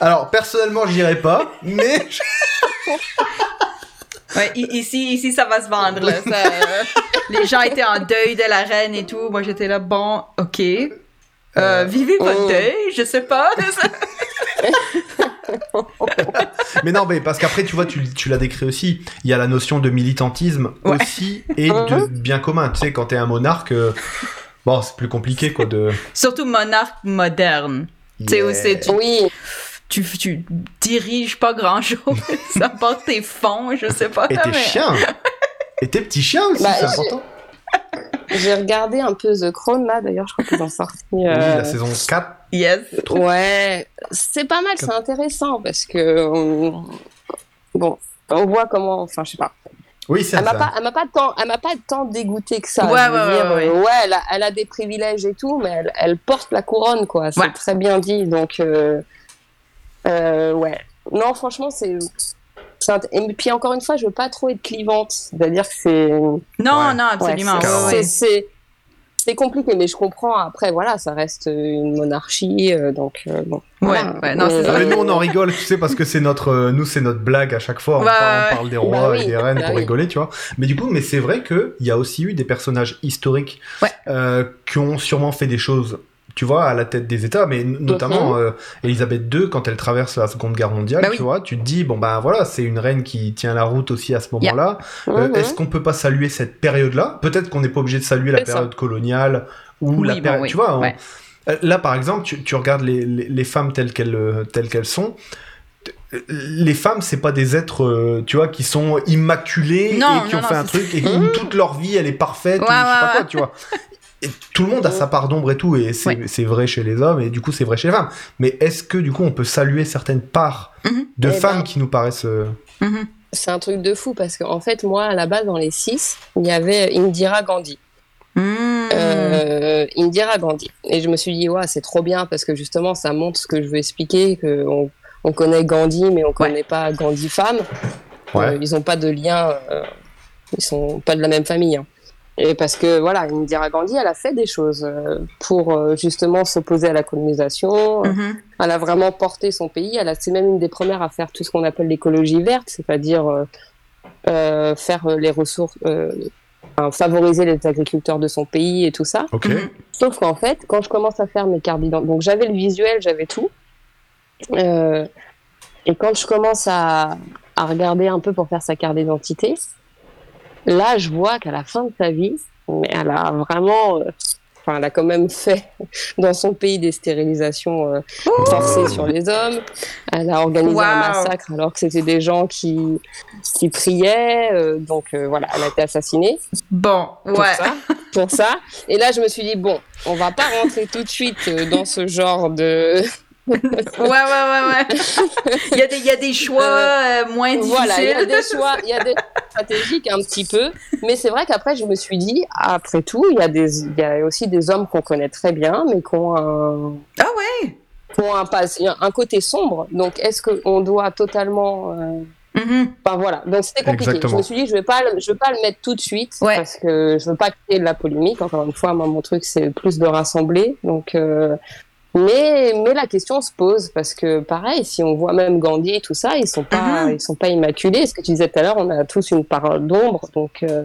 B: Alors, personnellement, j'irai pas, mais
A: Ouais, ici, ici, ça va se vendre. Là. Ça, euh, les gens étaient en deuil de la reine et tout. Moi, j'étais là, bon, ok. Euh,
B: Euh,
A: vivez votre
C: oh.
A: deuil, je sais pas. [LAUGHS] [LAUGHS]
B: mais non, mais parce qu'après, tu vois, tu, tu l'as décrit aussi. Il y a la notion de militantisme
A: Ouais.
B: aussi et de bien commun. Tu sais, quand t'es un monarque, euh, bon, c'est plus compliqué quoi de.
A: Surtout monarque moderne. Tu sais, où
C: Oui,
A: tu, tu diriges pas grand chose. [LAUGHS] ça porte tes fonds, je sais pas.
B: Et tes
A: mais-
B: chiens. Et tes petits chiens aussi,
C: Bah,
B: c'est important. [LAUGHS]
C: j'ai regardé un peu The Crown là. D'ailleurs, je crois qu'ils ont sorti.
B: Oui,
C: euh,
B: la saison 4.
A: Yes.
C: Ouais, c'est pas mal, c'est intéressant parce que on- bon, on voit comment, enfin je sais pas.
B: Oui, c'est
C: Elle m'a
B: ça.
C: pas, elle m'a pas tant, elle m'a pas tant dégoûté que ça.
A: Ouais, ouais,
C: dire,
A: ouais,
C: euh, elle a, elle a des privilèges et tout, mais elle, elle porte la couronne quoi. C'est
A: Ouais.
C: très bien dit, donc euh, euh, ouais. Non, franchement, c'est. Et puis encore une fois, je veux pas trop être clivante, c'est-à-dire que c'est.
A: Non,
B: Ouais.
A: non, absolument.
C: Ouais, c'est-
A: ouais, ouais.
C: C'est- compliqué, mais je comprends. Après, voilà, ça reste une monarchie, euh, donc euh, bon.
A: Ouais,
C: voilà.
A: ouais, non, c'est
C: Euh,
A: ça.
B: Ah, mais nous on en rigole, tu sais, parce que c'est notre, euh, nous c'est notre blague à chaque fois. On,
A: Bah,
B: parle, on
A: ouais.
B: parle des rois
C: Bah oui,
B: et des reines
C: bah
B: pour
C: oui.
B: rigoler, tu vois. Mais du coup, mais c'est vrai que il y a aussi eu des personnages historiques
A: Ouais.
B: euh, qui ont sûrement fait des choses, tu vois, à la tête des États, mais notamment euh, Elisabeth II quand elle traverse la Seconde Guerre mondiale,
A: Bah
B: tu vois, tu te dis bon bah voilà, c'est une reine qui tient la route aussi à ce
A: Yeah.
B: moment-là. Euh,
C: mhm.
B: Est-ce qu'on peut pas saluer cette période-là? Peut-être qu'on n'est pas obligé de saluer la
C: ça.
B: période coloniale ou
A: Oui,
B: la période,
A: oui,
B: tu vois. on-
A: ouais.
B: euh, Là, par exemple, tu, tu regardes les, les, les femmes telles qu'elles euh, telles qu'elles sont. t- Les femmes, c'est pas des êtres, euh, tu vois, qui sont immaculés
A: Non,
B: et qui
A: non,
B: ont
A: non,
B: fait un truc et où toute leur vie elle est parfaite, ou
A: Ouais,
B: je sais pas
A: ouais,
B: quoi, tu vois. [LAUGHS] Et tout le monde a sa part d'ombre et tout, et c'est
A: Ouais.
B: vrai chez les hommes, et du coup c'est vrai chez les femmes. Mais est-ce que du coup on peut saluer certaines parts
A: Mhm.
B: de
C: Eh
B: femmes
C: ben.
B: qui nous paraissent. euh,
A: Mhm.
C: C'est un truc de fou parce qu'en fait, moi, à la base, dans les six, il y avait Indira Gandhi.
A: Mmh.
C: Euh, Indira Gandhi. Et je me suis dit, ouais, c'est trop bien parce que justement, ça montre ce que je veux expliquer, que on, on connaît Gandhi, mais on connaît pas Gandhi femme.
B: Ouais.
C: Euh, ils ont pas de lien, euh, ils sont pas de la même famille. hein. Et parce que voilà, Indira Gandhi, elle a fait des choses euh, pour euh, justement s'opposer à la colonisation.
A: Mhm.
C: Elle a vraiment porté son pays. Elle a, c'est même une des premières à faire tout ce qu'on appelle l'écologie verte, c'est-à-dire euh, euh, faire les ressources, euh, enfin, favoriser les agriculteurs de son pays et tout ça.
B: Ok.
A: Mhm.
C: Sauf qu'en fait, quand je commence à faire mes cartes d'identité, donc j'avais le visuel, j'avais tout. Euh, et quand je commence à, à regarder un peu pour faire sa carte d'identité, là, je vois qu'à la fin de sa vie, mais elle a vraiment, euh, enfin, elle a quand même fait [LAUGHS] dans son pays des stérilisations euh, forcées sur les hommes. Elle a organisé un massacre alors que c'était des gens qui, qui priaient. euh, donc euh, voilà, elle a été assassinée
A: Bon,
C: pour
A: ouais.
C: ça, pour ça. Et là, je me suis dit bon, on va pas rentrer tout de suite dans ce genre de
A: Ouais, ouais, ouais, ouais. [LAUGHS] il, y a des, il y a des choix euh, moins difficiles.
C: voilà, il y a des choix, il y a des stratégiques un petit peu, mais c'est vrai qu'après je me suis dit après tout, il y a des il y a aussi des hommes qu'on connaît très bien mais qui ont un
A: Ah ouais?
C: qui ont un, pas- un côté sombre. Donc est-ce qu'on doit totalement euh. Enfin voilà, donc c'était compliqué.
B: Exactement.
C: Je me suis dit, je vais pas, le- je vais pas le mettre tout de suite
A: Ouais.
C: parce que je veux pas créer de la polémique. Encore une fois, moi mon truc c'est plus de rassembler. Donc, euh, mais mais la question se pose parce que pareil, si on voit même Gandhi et tout ça, ils sont pas,
A: Mhm.
C: ils sont pas immaculés. Ce que tu disais tout à l'heure, on a tous une part d'ombre. Donc euh,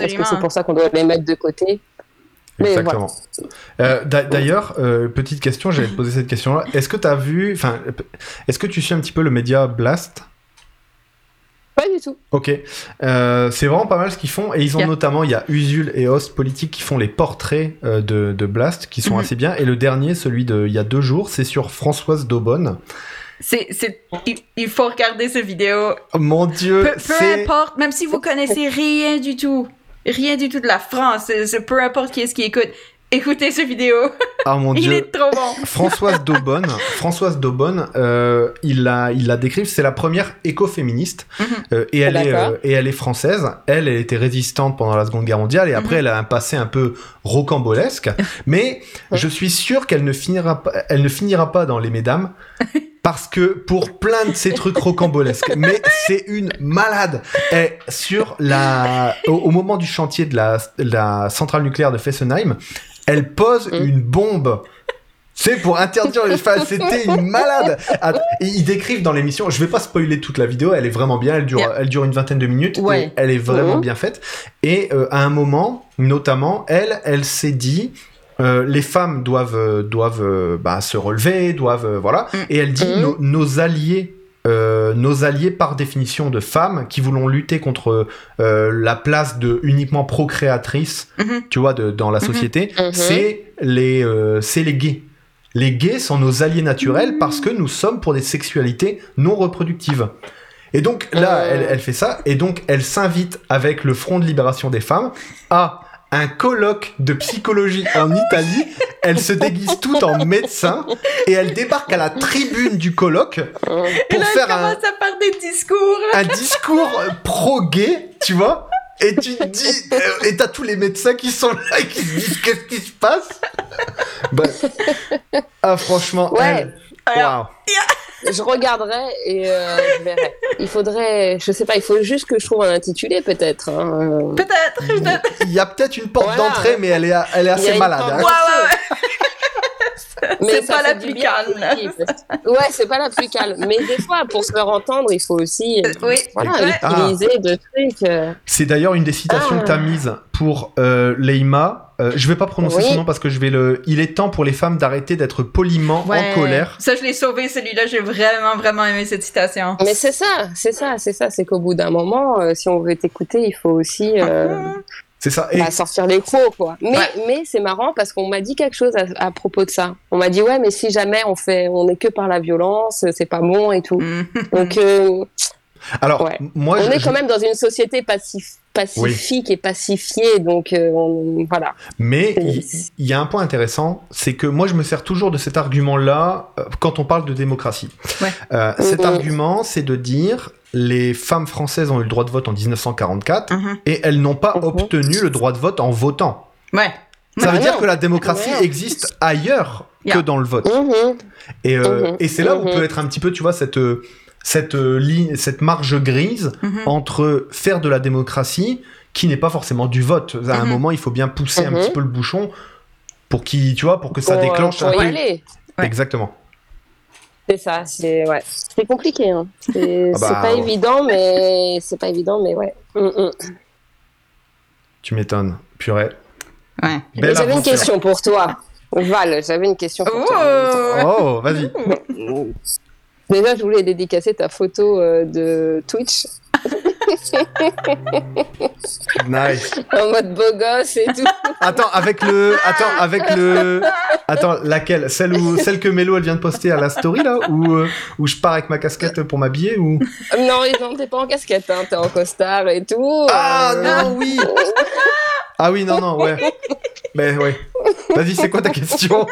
C: est-ce que c'est pour ça qu'on doit les mettre de côté?
B: Exactement. Euh, d'a- D'ailleurs, euh, petite question, j'allais te poser cette question-là. Est-ce que tu as vu, enfin, est-ce que tu suis un petit peu le média Blast?
C: Pas du tout.
B: Ok, Euh, c'est vraiment pas mal ce qu'ils font et ils ont
A: Yeah.
B: notamment, il y a Usul et Host Politique qui font les portraits euh, de, de Blast qui sont
A: Mhm.
B: assez bien et le dernier, celui de il y a deux jours, c'est sur Françoise Daubonne.
A: C'est, c'est, il, il faut regarder cette vidéo.
B: Oh, mon Dieu,
A: Peu, peu importe, même si vous connaissez rien du tout, rien du tout de la France, c'est peu importe qui est-ce qui écoute, écoutez cette vidéo.
B: ah mon [LAUGHS]
A: il
B: Dieu.
A: est trop bon.
B: Françoise Daubonne, Françoise Daubonne, euh, il la, il la décrive, c'est la première écoféministe
A: Mhm.
B: euh, et elle est, euh, et elle est française. Elle, elle était résistante pendant la Seconde Guerre mondiale et après
A: Mhm.
B: elle a un passé un peu rocambolesque. [LAUGHS] Mais je suis sûr qu'elle ne finira pas, elle ne finira pas dans les mesdames. [LAUGHS] Parce que pour plein de ces trucs rocambolesques, mais c'est une malade. Et sur la, au, au moment du chantier de la, de la centrale nucléaire de Fessenheim, elle pose
C: Mm.
B: une bombe. C'est pour interdire les femmes. C'était une malade. Et Ils décrivent dans l'émission. Je vais pas spoiler toute la vidéo. Elle est vraiment bien. Elle dure, elle dure une vingtaine de minutes.
A: Ouais.
B: Et elle est vraiment
C: Mhm.
B: bien faite. Et euh, à un moment, notamment, elle, elle s'est dit. euh, les femmes doivent euh, doivent bah, se relever, doivent voilà.
A: Mm.
B: Et elle dit nos, nos alliés. Euh, nos alliés par définition de femmes qui voulons lutter contre euh, la place de uniquement procréatrice
A: Mhm.
B: tu vois de, dans la
A: Mhm.
B: société
C: Mhm.
B: c'est les euh, c'est les gays les gays sont nos alliés naturels parce que nous sommes pour des sexualités non reproductives et donc là elle, elle fait ça et donc elle s'invite avec le front de libération des femmes à un colloque de psychologie en Italie. Elle se déguise toute en médecin et elle débarque à la tribune du colloque pour
A: Et là,
B: faire
A: elle
B: un,
A: commence à faire des discours.
B: un discours pro-gay, tu vois. Et tu te dis, euh, et t'as tous les médecins qui sont là et qui se disent qu'est-ce qui se passe? Bah, Ah, franchement,
C: Ouais.
B: elle-
A: Alors,
B: waouh.
C: Je regarderai et euh, je verrai. Il faudrait, je sais pas, il faut juste que je trouve un intitulé peut-être. hein, euh.
A: Peut-être, peut-être.
B: Il y a peut-être une porte
C: Voilà.
B: d'entrée, mais elle est, elle est assez malade. hein.
A: Ouais, ouais, ouais. [LAUGHS]
C: Mais
A: C'est pas la plus calme,
C: Ouais, c'est pas la plus calme. Mais des fois, pour se faire entendre, il faut aussi
A: Oui,
C: voilà,
A: ouais.
C: utiliser de trucs. euh.
B: C'est d'ailleurs une des citations
C: Ah.
B: que tu as mise pour euh, Leïma. Euh, je vais pas prononcer
C: Oui.
B: son nom parce que je vais le. Il est temps pour les femmes d'arrêter d'être poliment
A: Ouais.
B: en colère.
A: Ça, je l'ai sauvé, celui-là. J'ai vraiment, vraiment aimé cette citation.
C: Mais c'est ça, c'est ça, c'est ça. C'est qu'au bout d'un moment, euh, si on veut t'écouter, il faut aussi euh, [LAUGHS]
B: C'est ça. Et
C: bah, sortir les crocs, quoi. Mais,
A: Ouais.
C: mais c'est marrant parce qu'on m'a dit quelque chose à, à propos de ça. On m'a dit ouais, mais si jamais on fait, on est que par la violence, c'est pas bon et tout.
A: Mhm.
C: Donc euh,
B: alors,
C: Ouais.
B: moi,
C: on
B: je,
C: est
B: je-
C: quand même dans une société pacif- pacifique et pacifiée, donc euh, on- voilà.
B: mais il y, a un point intéressant, c'est que moi, je me sers toujours de cet argument-là euh, quand on parle de démocratie.
A: Ouais.
B: Euh, cet
C: Mhm.
B: argument, c'est de dire les femmes françaises ont eu le droit de vote en 1944
A: Mhm.
B: et elles n'ont pas
C: Mhm.
B: obtenu le droit de vote en votant.
A: Ouais.
B: Ça veut dire que la démocratie existe ailleurs que dans le vote. Et, euh, et c'est là où peut être un petit peu, tu vois, cette, cette, euh, ligne, cette marge grise
A: Mhm.
B: entre faire de la démocratie, qui n'est pas forcément du vote. À un
A: Mhm.
B: moment, il faut bien pousser un
C: Mhm.
B: petit peu le bouchon pour, qu'il, tu vois, pour que ça
C: Pour, euh,
B: déclenche
C: pour
B: un
C: y
B: peu.
C: aller.
A: Ouais.
B: Exactement.
C: C'est ça, c'est ouais, c'est compliqué. Hein. C'est
B: Ah bah,
C: pas
B: ouais.
C: évident, mais [LAUGHS] c'est pas évident, mais ouais. Mm, mm.
B: Tu m'étonnes. Purée.
A: Ouais.
C: J'avais une question pour toi, Val. J'avais une question pour toi.
A: Oh
B: Oh, vas-y. [LAUGHS]
C: Déjà, je voulais dédicacer ta photo euh, de Twitch [LAUGHS]
B: Nice.
C: en mode beau gosse et tout.
B: Attends, avec le. Attends, avec le. Attends, laquelle? Celle, où... Celle que Mélo, elle vient de poster à la story, là Où, euh, où je pars avec ma casquette pour m'habiller ou...
C: non, non, t'es pas en casquette, hein, t'es en costard et tout.
B: Ah
C: Euh,
B: non, oui Ah oui, non, non, ouais. Ben ouais. Vas-y, c'est quoi ta question?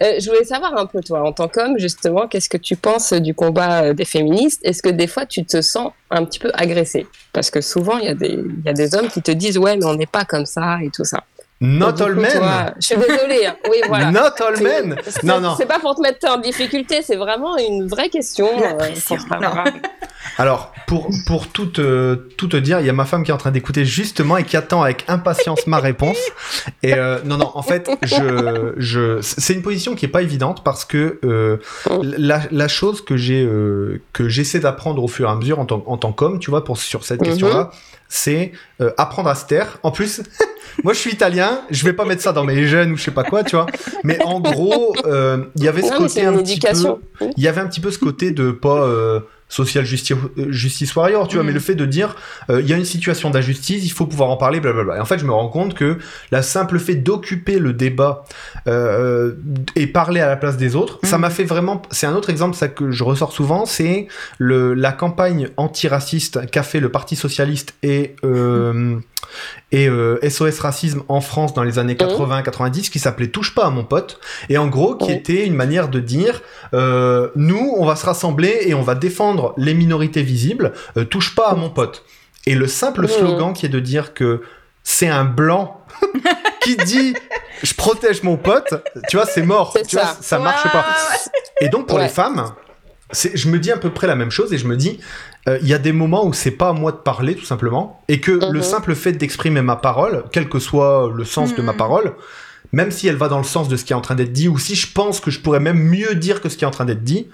C: Je voulais savoir un peu, toi, en tant qu'homme, justement, qu'est-ce que tu penses du combat euh, des féministes? Est-ce que des fois, tu te sens un petit peu agressé Parce que souvent, il y, y a des hommes qui te disent Ouais, mais on n'est pas comme ça et tout ça.
B: Not all
C: coup,
B: men
C: toi, Je suis désolée. hein. Oui, [LAUGHS] voilà.
B: Not all men
C: C'est-
B: Non, non.
C: C'est pas pour te mettre en difficulté, c'est vraiment une vraie question.
A: La
C: euh.
B: Alors, pour, pour tout, te, tout te dire, il y a ma femme qui est en train d'écouter justement et qui attend avec impatience ma réponse. Et euh, non, non, en fait, je, je, c'est une position qui est pas évidente parce que euh, la, la chose que j'ai, euh, que j'essaie d'apprendre au fur et à mesure en tant, en tant qu'homme, tu vois, pour, sur cette
C: Mhm.
B: question-là, c'est euh, apprendre à se taire. En plus, moi je suis italien, je vais pas mettre ça dans mes gènes ou je sais pas quoi, tu vois. Mais en gros, euh, il y avait ce
C: Non, c'est
B: côté un petit peu il y avait un petit peu ce côté de pas euh, social justice, justice warrior, tu vois,
A: Mm.
B: mais le fait de dire euh, il y a une situation d'injustice, il faut pouvoir en parler, blablabla. Et en fait, je me rends compte que la simple fait d'occuper le débat euh, et parler à la place des autres, ça
A: Mm.
B: m'a fait vraiment. C'est un autre exemple, ça que je ressors souvent, c'est le la campagne antiraciste qu'a fait le Parti socialiste et euh, et euh, SOS Racisme en France dans les années 80-90 qui s'appelait Touche pas à mon pote et en gros qui
C: Oui.
B: était une manière de dire euh, nous on va se rassembler et on va défendre les minorités visibles euh, touche pas à mon pote et le simple
C: Mhm.
B: slogan qui est de dire que c'est un blanc [LAUGHS] qui dit je protège mon pote tu vois c'est mort tu vois
C: ça.
B: ça marche pas et donc pour
C: Ouais.
B: les femmes, je me dis à peu près la même chose et je me dis, euh, il y a des moments où c'est pas à moi de parler tout simplement et que
C: Mhm.
B: le simple fait d'exprimer ma parole, quel que soit le sens de ma
A: Mhm.
B: parole, même si elle va dans le sens de ce qui est en train d'être dit ou si je pense que je pourrais même mieux dire que ce qui est en train d'être dit,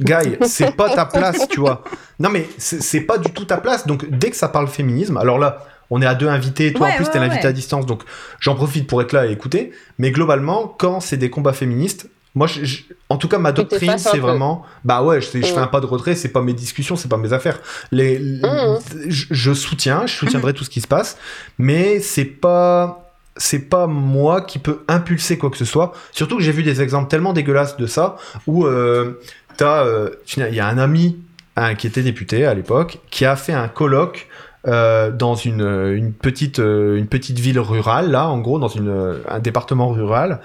B: Guy, c'est pas ta place, tu vois. Non mais c'est, pas du tout ta place. Donc dès que ça parle féminisme, alors là. On est à deux invités, toi en plus
A: ouais,
B: t'es l'invité
A: ouais.
B: à distance, donc j'en profite pour être là et écouter. Mais globalement, quand c'est des combats féministes, moi, je- je- en tout cas, ma doctrine, c'est vraiment, bah ouais, je, fais-
C: Mm.
B: un pas de retrait, c'est pas mes discussions, c'est pas mes affaires. Les,
C: Mm.
B: je, je soutiens, je soutiendrai tout ce qui se passe, mais c'est pas, c'est pas moi qui peux impulser quoi que ce soit. Surtout que j'ai vu des exemples tellement dégueulasses de ça où euh, t'as, euh, il y a un ami hein, qui était député à l'époque qui a fait un colloque euh, dans une, une, petite, euh, une petite ville rurale, là, en gros, dans une, un département rural,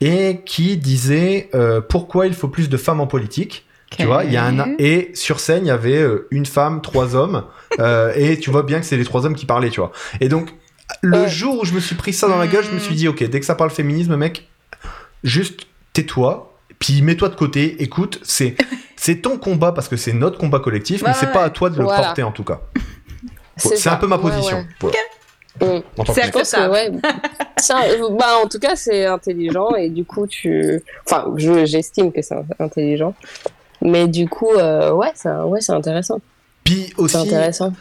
B: et qui disait euh, pourquoi il faut plus de femmes en politique. Tu vois, il y a un et sur scène il y avait euh, une femme, trois hommes, [LAUGHS] euh, et tu vois bien que c'est les trois hommes qui parlaient, tu vois. Et donc le jour où je me suis pris ça dans la gueule, je me suis dit ok, dès que ça parle féminisme, mec, juste tais-toi, puis mets-toi de côté, écoute, c'est [LAUGHS] c'est ton combat parce que c'est notre combat collectif, mais c'est
A: ouais,
B: pas à toi de le
C: Voilà.
B: porter en tout cas. [LAUGHS] C'est un peu ma
C: Ouais,
B: position.
C: ouais.
B: Tant que
A: C'est
C: que,
A: Acceptable.
C: ouais, ça, bah, en tout cas, c'est intelligent et du coup, tu. Enfin, je- j'estime que c'est intelligent. Mais du coup, euh, ouais, ouais, c'est intéressant.
B: Puis aussi,
C: intéressant.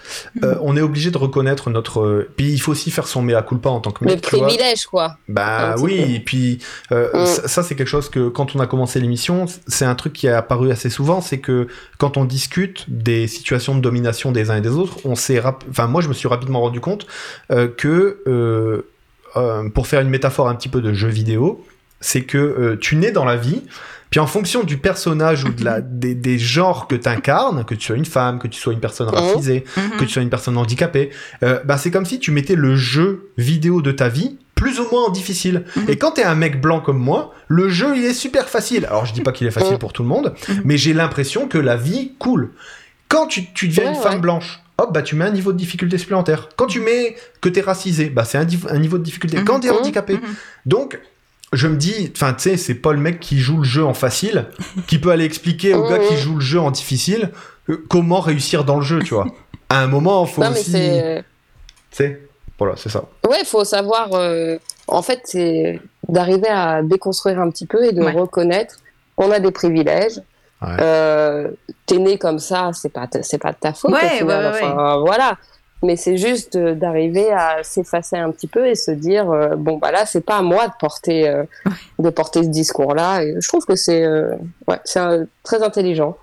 B: euh, on est obligé de reconnaître notre. euh, Puis il faut aussi faire son mea culpa en tant que
C: Le
B: mec. vois.
C: privilège, quoi.
B: Bah oui,
C: peu.
B: et puis euh,
C: Mm.
B: ça, ça, c'est quelque chose que quand on a commencé l'émission, c'est un truc qui est apparu assez souvent, c'est que quand on discute des situations de domination des uns et des autres, on s'est, rap- enfin moi je me suis rapidement rendu compte euh, que euh, euh, pour faire une métaphore un petit peu de jeu vidéo, c'est que euh, tu nais dans la vie. Puis en fonction du personnage ou de la, [LAUGHS] des, des genres que tu incarnes, que tu sois une femme, que tu sois une personne racisée,
A: Mhm.
B: que tu sois une personne handicapée, euh, bah c'est comme si tu mettais le jeu vidéo de ta vie plus ou moins en difficile.
A: Mhm.
B: Et quand t'es un mec blanc comme moi, le jeu il est super facile. Alors je dis pas qu'il est facile
C: Mhm.
B: pour tout le monde,
A: Mhm.
B: mais j'ai l'impression que la vie coule. Quand tu, tu deviens
C: Ouais,
B: une femme
C: ouais.
B: blanche, hop, bah tu mets un niveau de difficulté supplémentaire. Quand tu mets que t'es racisé, bah c'est un, niveau de difficulté. Quand t'es handicapé, donc, je me dis, enfin, tu sais, c'est pas le mec qui joue le jeu en facile, [LAUGHS] qui peut aller expliquer au gars qui
C: Mhm.
B: joue le jeu en difficile euh, comment réussir dans le jeu, tu vois. À un moment, faut
C: non,
B: aussi.
C: c'est.
B: Tu sais, voilà, c'est ça.
C: Ouais, il faut savoir. euh, En fait, c'est d'arriver à déconstruire un petit peu et de
A: Ouais.
C: reconnaître qu'on a des privilèges.
B: Ouais.
C: Euh, T'es né comme ça, c'est pas, c'est pas de ta faute.
A: Ouais,
C: au final.
A: ouais, ouais,
C: enfin, voilà. Mais c'est juste euh, d'arriver à s'effacer un petit peu et se dire euh, bon bah là c'est pas à moi de porter euh, de porter ce discours-là. Et je trouve que c'est euh, ouais c'est très intelligent.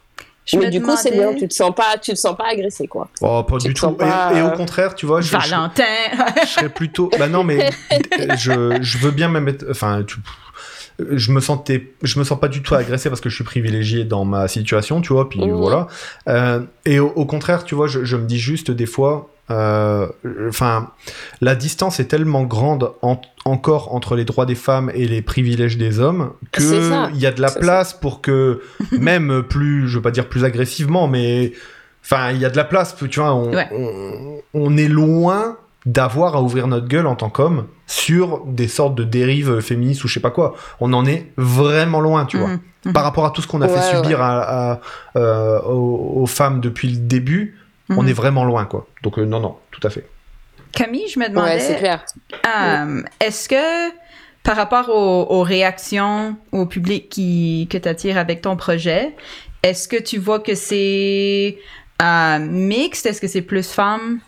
A: Je
C: Mais
A: me
C: du coup c'est bien, tu te sens pas tu te sens pas agressé quoi.
B: Oh, pas
C: Tu
B: du tout.
C: pas,
B: Et, et au contraire, tu vois, je, je,
A: Valentin.
B: je serais plutôt. Bah non, mais [LAUGHS] je, je veux bien même être. Enfin, tu- je me sentais, je me sens pas du tout agressé parce que je suis privilégié dans ma situation, tu vois. Puis
C: Mhm.
B: voilà. Euh, et au, au contraire, tu vois, je, je me dis juste des fois. Euh, Enfin, la distance est tellement grande en- encore entre les droits des femmes et les privilèges des hommes que il y a de la place pour que [LAUGHS] même plus, je veux pas dire plus agressivement, mais enfin, il y a de la place. Tu vois, on,
A: Ouais.
B: on, on est loin d'avoir à ouvrir notre gueule en tant qu'homme sur des sortes de dérives féministes ou je sais pas quoi. On en est vraiment loin, tu vois.
A: Mhm.
B: Par rapport à tout ce qu'on a fait
C: Ouais,
B: subir à, à- euh, aux, aux femmes depuis le début, on
A: Mhm.
B: est vraiment loin, quoi. Donc euh, non, non, tout à fait.
A: Camille, je me
C: Ouais,
A: demandais,
C: c'est clair.
A: euh, est-ce que par rapport aux, aux réactions au public qui, que tu attires avec ton projet, est-ce que tu vois que c'est euh, mixte? Est-ce que c'est plus femmes?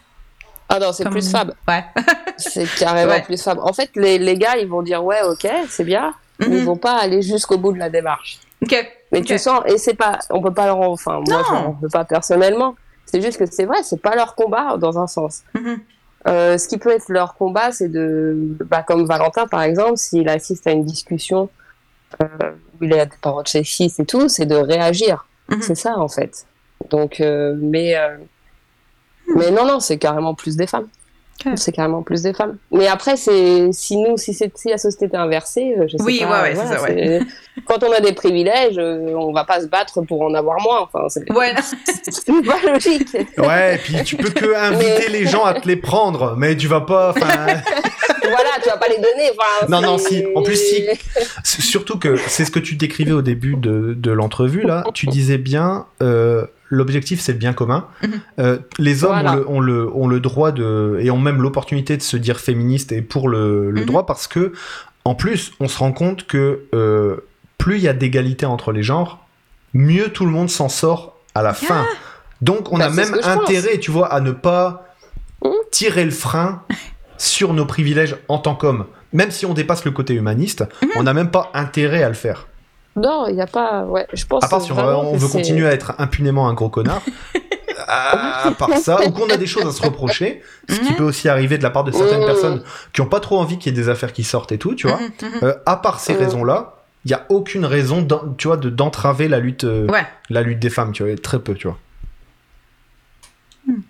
C: Ah non, c'est
A: Comme-
C: plus fab.
A: Ouais. [LAUGHS]
C: C'est carrément
A: Ouais.
C: plus fab. En fait, les, les gars, ils vont dire ouais, ok, c'est bien, mais ils
A: Mhm.
C: vont pas aller jusqu'au bout de la démarche.
A: OK.
C: Mais tu sens, et c'est pas, on peut pas leur, en- enfin, moi, je
A: Non.
C: veux pas personnellement. C'est juste que c'est vrai, c'est pas leur combat dans un sens.
A: Mhm.
C: Euh, ce qui peut être leur combat, c'est de, bah, comme Valentin par exemple, s'il assiste à une discussion euh, où il a des paroles sexistes et tout, c'est de réagir.
A: Mhm.
C: C'est ça en fait. Donc, euh, mais, mais non, non, c'est carrément plus des femmes. C'est carrément plus des femmes. Mais après, c'est si nous, si, c'est- si la société était inversée, euh, je sais
A: Oui,
C: pas.
A: ouais, ouais, c'est ça, ouais. [LAUGHS]
C: Quand on a des privilèges, euh, on va pas se battre pour en avoir moins. Enfin, c'est [LAUGHS] pas logique.
B: Ouais, et puis tu peux que [LAUGHS] inviter
C: Mais-
B: les gens à te les prendre, mais tu vas pas. Enfin,
C: voilà, tu vas pas les donner. Enfin,
B: Non, non, si. En plus, si. surtout que c'est ce que tu décrivais au début de, de l'entrevue là. Tu disais bien. euh, L'objectif, c'est le bien commun.
A: Mhm.
B: Euh, les hommes
C: Voilà.
B: ont, le, ont, le, ont le droit de et ont même l'opportunité de se dire féministes et pour le, le
A: Mhm.
B: droit parce que, en plus, on se rend compte que euh, plus il y a d'égalité entre les genres, mieux tout le monde s'en sort à la fin. Donc, on
C: Bah,
B: a même
C: pense.
B: intérêt, tu vois, à ne pas tirer le frein [LAUGHS] sur nos privilèges en tant qu'hommes. Même si on dépasse le côté humaniste,
C: Mhm.
B: on n'a même pas intérêt à le faire.
C: Non, il n'y a pas. Ouais, je pense.
B: À part si on, veut continuer à être impunément un gros connard. [LAUGHS] à part ça, ou qu'on a des choses à se reprocher, ce qui
A: Mhm.
B: peut aussi arriver de la part de certaines
C: Mhm.
B: personnes qui n'ont pas trop envie qu'il y ait des affaires qui sortent et tout, tu vois.
A: Mhm.
B: Euh, à part ces raisons-là, il n'y a aucune raison, tu vois, de d'entraver la lutte, euh,
A: Ouais.
B: la lutte des femmes, tu vois, très peu, tu vois.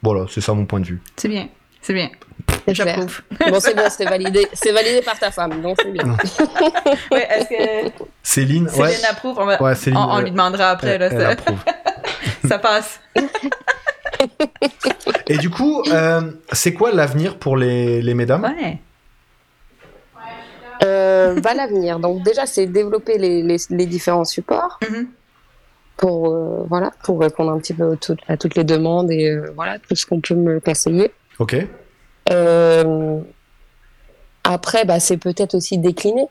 B: Voilà, c'est ça mon point de vue.
A: C'est bien. C'est bien. J'approuve. [LAUGHS]
C: Bon, c'est bien, c'est validé. C'est validé par ta femme, donc c'est bien. [LAUGHS]
A: Ouais, est-ce que
B: Céline,
A: Céline
B: ouais.
A: approuve? On, va-
B: Ouais, Céline,
A: on, on
B: euh,
A: lui demandera après,
B: elle,
A: là,
B: elle
A: ça,
B: approuve. [LAUGHS]
A: ça passe.
B: Et du coup, euh, c'est quoi l'avenir pour les, les mesdames?
A: Ouais.
C: Euh, va l'avenir. Donc déjà, c'est développer les, les, les différents supports
A: Mhm.
C: pour euh, voilà pour répondre un petit peu tout- à toutes les demandes et euh, voilà tout ce qu'on peut me conseiller.
B: Ok.
C: Euh, après, bah, c'est peut-être aussi décliner,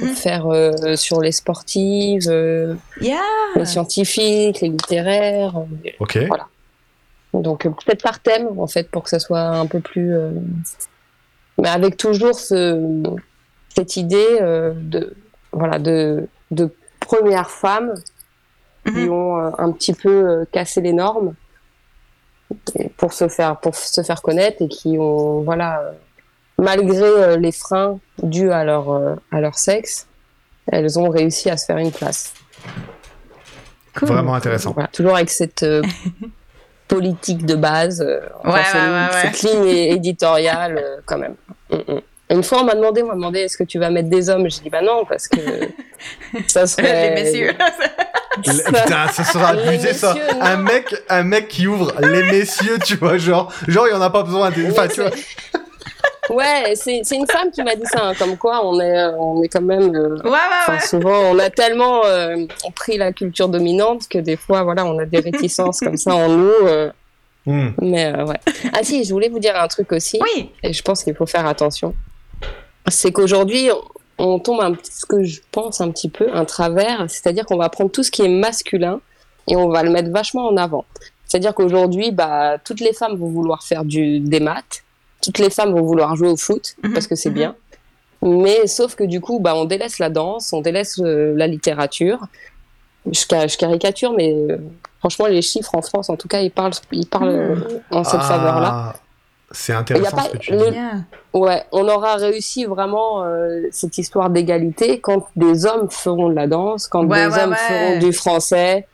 A: Mhm.
C: faire euh, sur les sportives, euh,
A: Yeah!
C: les scientifiques, les littéraires. euh,
B: Ok.
C: Donc euh, peut-être par thème en fait pour que ça soit un peu plus, euh, mais avec toujours ce, cette idée euh, de voilà de, de premières femmes qui
A: Mhm.
C: ont euh, un petit peu euh, cassé les normes pour se faire pour se faire connaître et qui ont voilà malgré euh, les freins dus à leur euh, à leur sexe elles ont réussi à se faire une place
A: Cool.
B: Vraiment intéressant.
C: voilà, toujours avec cette euh, [LAUGHS] politique de base
A: Ouais, ouais, ouais, ouais.
C: cette ligne éditoriale quand même Mm, mm. Une fois, on m'a demandé, on m'a demandé, est-ce que tu vas mettre des hommes? J'ai dit, bah non, parce que [LAUGHS] ça serait.
A: Les messieurs.
B: Le- [LAUGHS] Putain, ça sera abusé ça.
C: messieurs.
B: Un mec, un mec qui ouvre les messieurs, tu vois, genre, genre il y en a pas besoin. de- Enfin,
C: Ouais,
B: tu vois.
C: c'est- Ouais, c'est c'est une femme qui m'a dit ça, hein, comme quoi on est, euh, on est quand même. euh,
A: Ouais, ouais,
C: Enfin,
A: ouais.
C: souvent, on a tellement euh, pris la culture dominante que des fois, voilà, on a des réticences comme ça en nous. euh,
B: Hmm.
C: mais euh, ouais. Ah si, je voulais vous dire un truc aussi,
A: Oui.
C: et je pense qu'il faut faire attention. C'est qu'aujourd'hui, on, tombe un petit, ce que je pense un petit peu, un travers, c'est-à-dire qu'on va prendre tout ce qui est masculin et on va le mettre vachement en avant. C'est-à-dire qu'aujourd'hui, bah, toutes les femmes vont vouloir faire du, des maths, toutes les femmes vont vouloir jouer au foot
A: Mhm,
C: parce que c'est
A: mhm.
C: bien. Mais sauf que du coup, bah, on délaisse la danse, on délaisse euh, la littérature. Je, je caricature, mais euh, franchement, les chiffres en France, en tout cas, ils parlent, ils parlent euh, en cette
B: Ah,
C: faveur-là.
B: C'est intéressant
C: pas
B: ce que tu dis.
C: Ouais, on aura réussi vraiment euh, cette histoire d'égalité quand des hommes feront de la danse, quand
A: Ouais,
C: des
A: ouais,
C: hommes
A: ouais.
C: feront du français.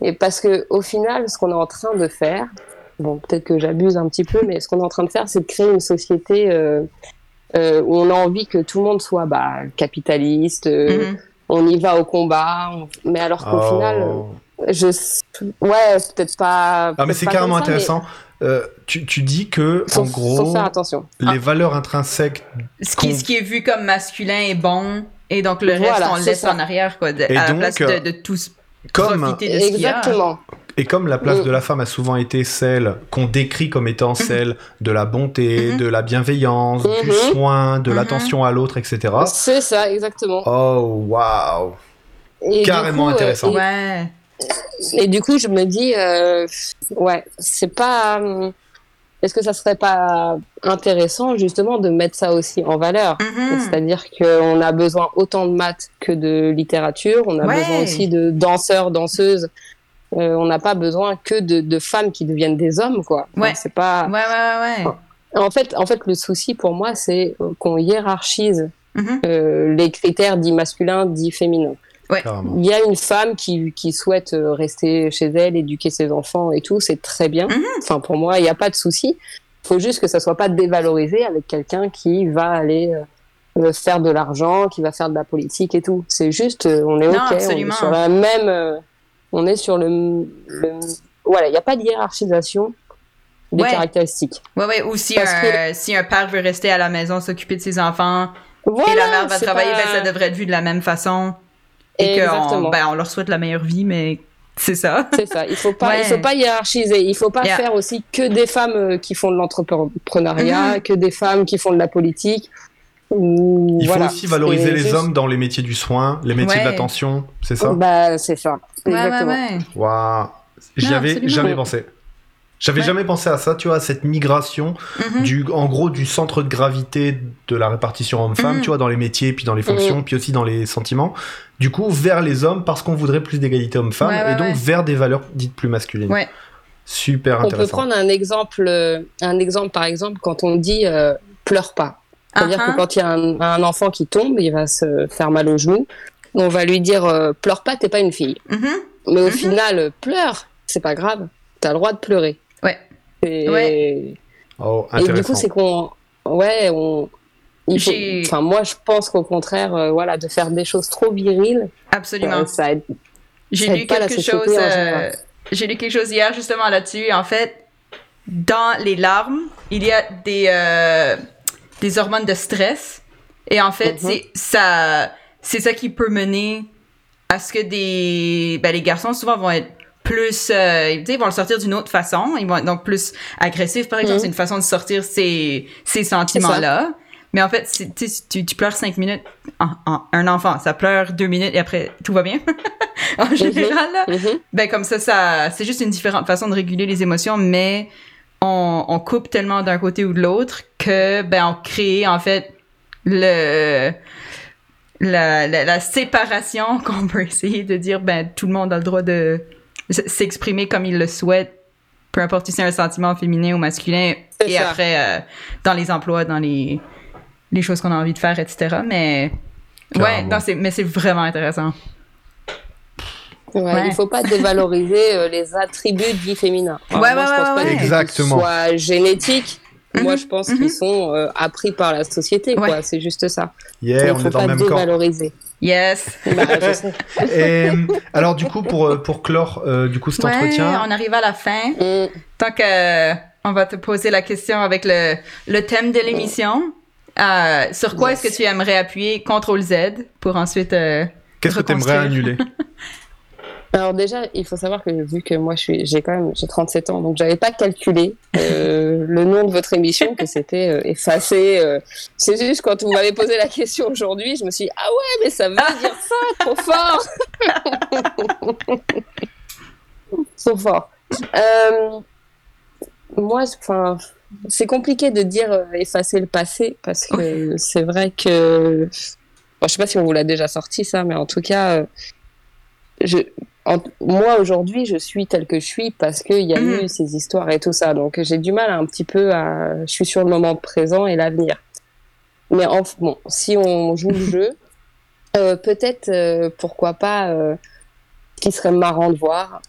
C: Et parce que au final, ce qu'on est en train de faire, bon, peut-être que j'abuse un petit peu, mais ce qu'on est en train de faire, c'est de créer une société euh, euh, où on a envie que tout le monde soit bah, capitaliste, euh,
A: Mhm.
C: on y va au combat, on- mais alors qu'au
B: Oh.
C: final, je, ouais, peut-être pas.
B: Ah, mais c'est carrément
C: mais
B: intéressant. Euh, tu, tu dis que, en gros,
C: faut faire attention.
B: les valeurs intrinsèques.
A: Ce qui,
B: Qu'on-
A: ce qui est vu comme masculin est bon, et donc le
C: Voilà,
A: reste, on le laisse
C: ça.
A: en arrière, quoi, de-
B: Et
A: à la place
B: euh,
A: de, de tous
B: Comme,
A: profiter de ce qu'il y a.
C: Exactement.
B: et comme la place
C: Mm.
B: de la femme a souvent été celle qu'on décrit comme étant celle de la bonté,
A: Mhm.
B: de la bienveillance, du
C: Mhm.
B: soin, de l'attention à l'autre, etc.
C: C'est ça, exactement.
B: Oh, waouh! Carrément
C: coup, euh,
B: intéressant.
C: et-
A: Ouais.
C: Et, du coup, je me dis, euh, ouais, c'est pas. hum, Est-ce que ça serait pas intéressant justement de mettre ça aussi en valeur?
A: Mhm.
C: C'est-à-dire qu'on a besoin autant de maths que de littérature, on a
A: Ouais.
C: besoin aussi de danseurs, danseuses. Euh, on n'a pas besoin que de, de femmes qui deviennent des hommes, quoi. Enfin,
A: Ouais.
C: C'est pas.
A: Ouais, ouais, ouais.
C: En fait, en fait, le souci pour moi, c'est euh, qu'on hiérarchise
A: Mhm.
C: euh, les critères dits masculins, dits féminins. Il y a une femme qui, qui souhaite euh, rester chez elle, éduquer ses enfants et tout, c'est très bien.
A: Mhm.
C: Enfin, pour moi, il n'y a pas de souci. Il faut juste que ça soit pas dévalorisé avec quelqu'un qui va aller euh, euh, faire de l'argent, qui va faire de la politique et tout. C'est juste, on est
A: Non,
C: ok, on est
A: absolument.
C: sur la même, euh, on est sur le, le- voilà, il n'y a pas de hiérarchisation des
A: Ouais.
C: caractéristiques.
A: Ouais, ouais. Ou si
C: Parce
A: un, si un père veut rester à la maison, s'occuper de ses enfants,
C: Voilà,
A: et la mère va travailler,
C: pas-
A: ben, ça devrait être vu de la même façon. Et qu'on ben, on leur souhaite la meilleure vie, mais c'est ça.
C: C'est ça. Il faut pas,
A: Ouais.
C: il faut pas hiérarchiser. Il faut pas
A: Yeah.
C: faire aussi que des femmes euh, qui font de l'entrepreneuriat,
A: Mhm.
C: que des femmes qui font de la politique. Ou,
B: Il
C: voilà.
B: faut aussi valoriser les
C: juste-
B: hommes dans les métiers du soin, les métiers
A: Ouais.
B: de l'attention, c'est ça?
C: Bah, c'est ça.
A: Ouais,
C: Exactement.
A: ouais.
B: Waouh! J'y avais
A: absolument.
B: jamais pensé. J'avais
A: Ouais.
B: jamais pensé à ça, tu vois, à cette migration
A: Mhm.
B: du, en gros, du centre de gravité de la répartition homme-femme,
A: Mhm.
B: tu vois, dans les métiers, puis dans les fonctions, puis aussi dans les sentiments. Du coup, vers les hommes parce qu'on voudrait plus d'égalité homme-femme,
A: Ouais, ouais,
B: et donc
A: ouais.
B: vers des valeurs dites plus masculines.
A: Ouais.
B: Super
C: On peut
B: intéressant.
C: prendre un exemple, euh, un exemple par exemple quand on dit euh, pleure pas. C'est-à-dire
A: Uh-huh.
C: que quand il y a un, un enfant qui tombe, il va se faire mal au genou. On va lui dire euh, pleure pas, t'es pas une fille.
A: Mhm.
C: Mais au
A: Mhm.
C: final, pleure, c'est pas grave. T'as le droit de pleurer.
A: Ouais.
C: Et,
A: Ouais.
B: Oh,
C: et du coup,
B: intéressant.
C: c'est qu'on. Ouais, on. il faut-
A: J'ai-
C: Enfin, moi, je pense qu'au contraire, euh, voilà, de faire des choses trop viriles,
A: Absolument.
C: euh, ça aide.
A: J'ai lu quelque
C: société
A: chose. euh. J'ai lu quelque chose hier justement là-dessus. En fait, dans les larmes, il y a des euh, des hormones de stress. Et en fait,
C: Mhm.
A: c'est ça, c'est ça qui peut mener à ce que des, ben, les garçons souvent vont être plus, euh, ils vont le sortir d'une autre façon. Ils vont être donc plus agressifs, par exemple.
C: Mhm.
A: C'est une façon de sortir ces, ces sentiments-là. Mais en fait, tu, tu, pleures cinq minutes. En- en- un enfant, ça pleure deux minutes et après, tout va bien. [LAUGHS] en général, là.
C: Mhm.
A: Ben comme ça, ça c'est juste une différente façon de réguler les émotions, mais on, on coupe tellement d'un côté ou de l'autre que ben on crée en fait le la, la, la séparation [LAUGHS] qu'on peut essayer de dire ben tout le monde a le droit de s'exprimer comme il le souhaite, peu importe si c'est un sentiment féminin ou masculin, et
C: ça.
A: après euh, dans les emplois, dans les les choses qu'on a envie de faire, etc. Mais ouais, non, c'est mais c'est vraiment intéressant.
C: Ouais,
A: Ouais.
C: Il faut pas [LAUGHS] dévaloriser euh, les attributs dits féminins.
A: Ouais,
C: moi,
A: ouais,
C: je pense
A: ouais,
C: pas
A: ouais.
C: que
B: Exactement.
C: ce soit génétique. Moi,
A: Mhm,
C: je pense qu'ils sont euh, appris par la société, quoi. C'est juste ça.
B: Yeah,
C: Il
B: on
C: faut
B: est dans
C: pas
B: le même camp.
C: dévaloriser.
A: Yes.
C: Bah, je [LAUGHS] sais.
B: Et, alors du coup, pour, euh, pour clore euh, du coup cet
A: Ouais,
B: entretien,
A: on arrive à la fin.
C: Mm.
A: Tant que euh, on va te poser la question avec le, le thème de l'émission. Euh, sur quoi
C: Yes.
A: est-ce que tu aimerais appuyer CTRL Z pour ensuite euh,
B: qu'est-ce que tu aimerais annuler? [LAUGHS]
C: Alors déjà, il faut savoir que vu que moi, je suis, j'ai quand même, j'ai 37 ans, donc j'avais pas calculé euh, le nom de votre émission, que c'était euh, effacé. euh. C'est juste quand vous m'avez posé la question aujourd'hui, je me suis dit ah ouais, mais ça veut dire ça, trop fort, [LAUGHS] trop fort. Euh, moi, enfin, c'est compliqué de dire euh, effacer le passé parce que c'est vrai que, bon, je sais pas si on vous l'a déjà sorti ça, mais en tout cas, je, en- moi aujourd'hui, je suis telle que je suis parce qu'il y a
A: Mhm.
C: eu ces histoires et tout ça. Donc j'ai du mal un petit peu à. Je suis sur le moment présent et l'avenir. Mais en, bon, si on joue le [LAUGHS] jeu, euh, peut-être, euh, pourquoi pas, euh, ce qui serait marrant de voir,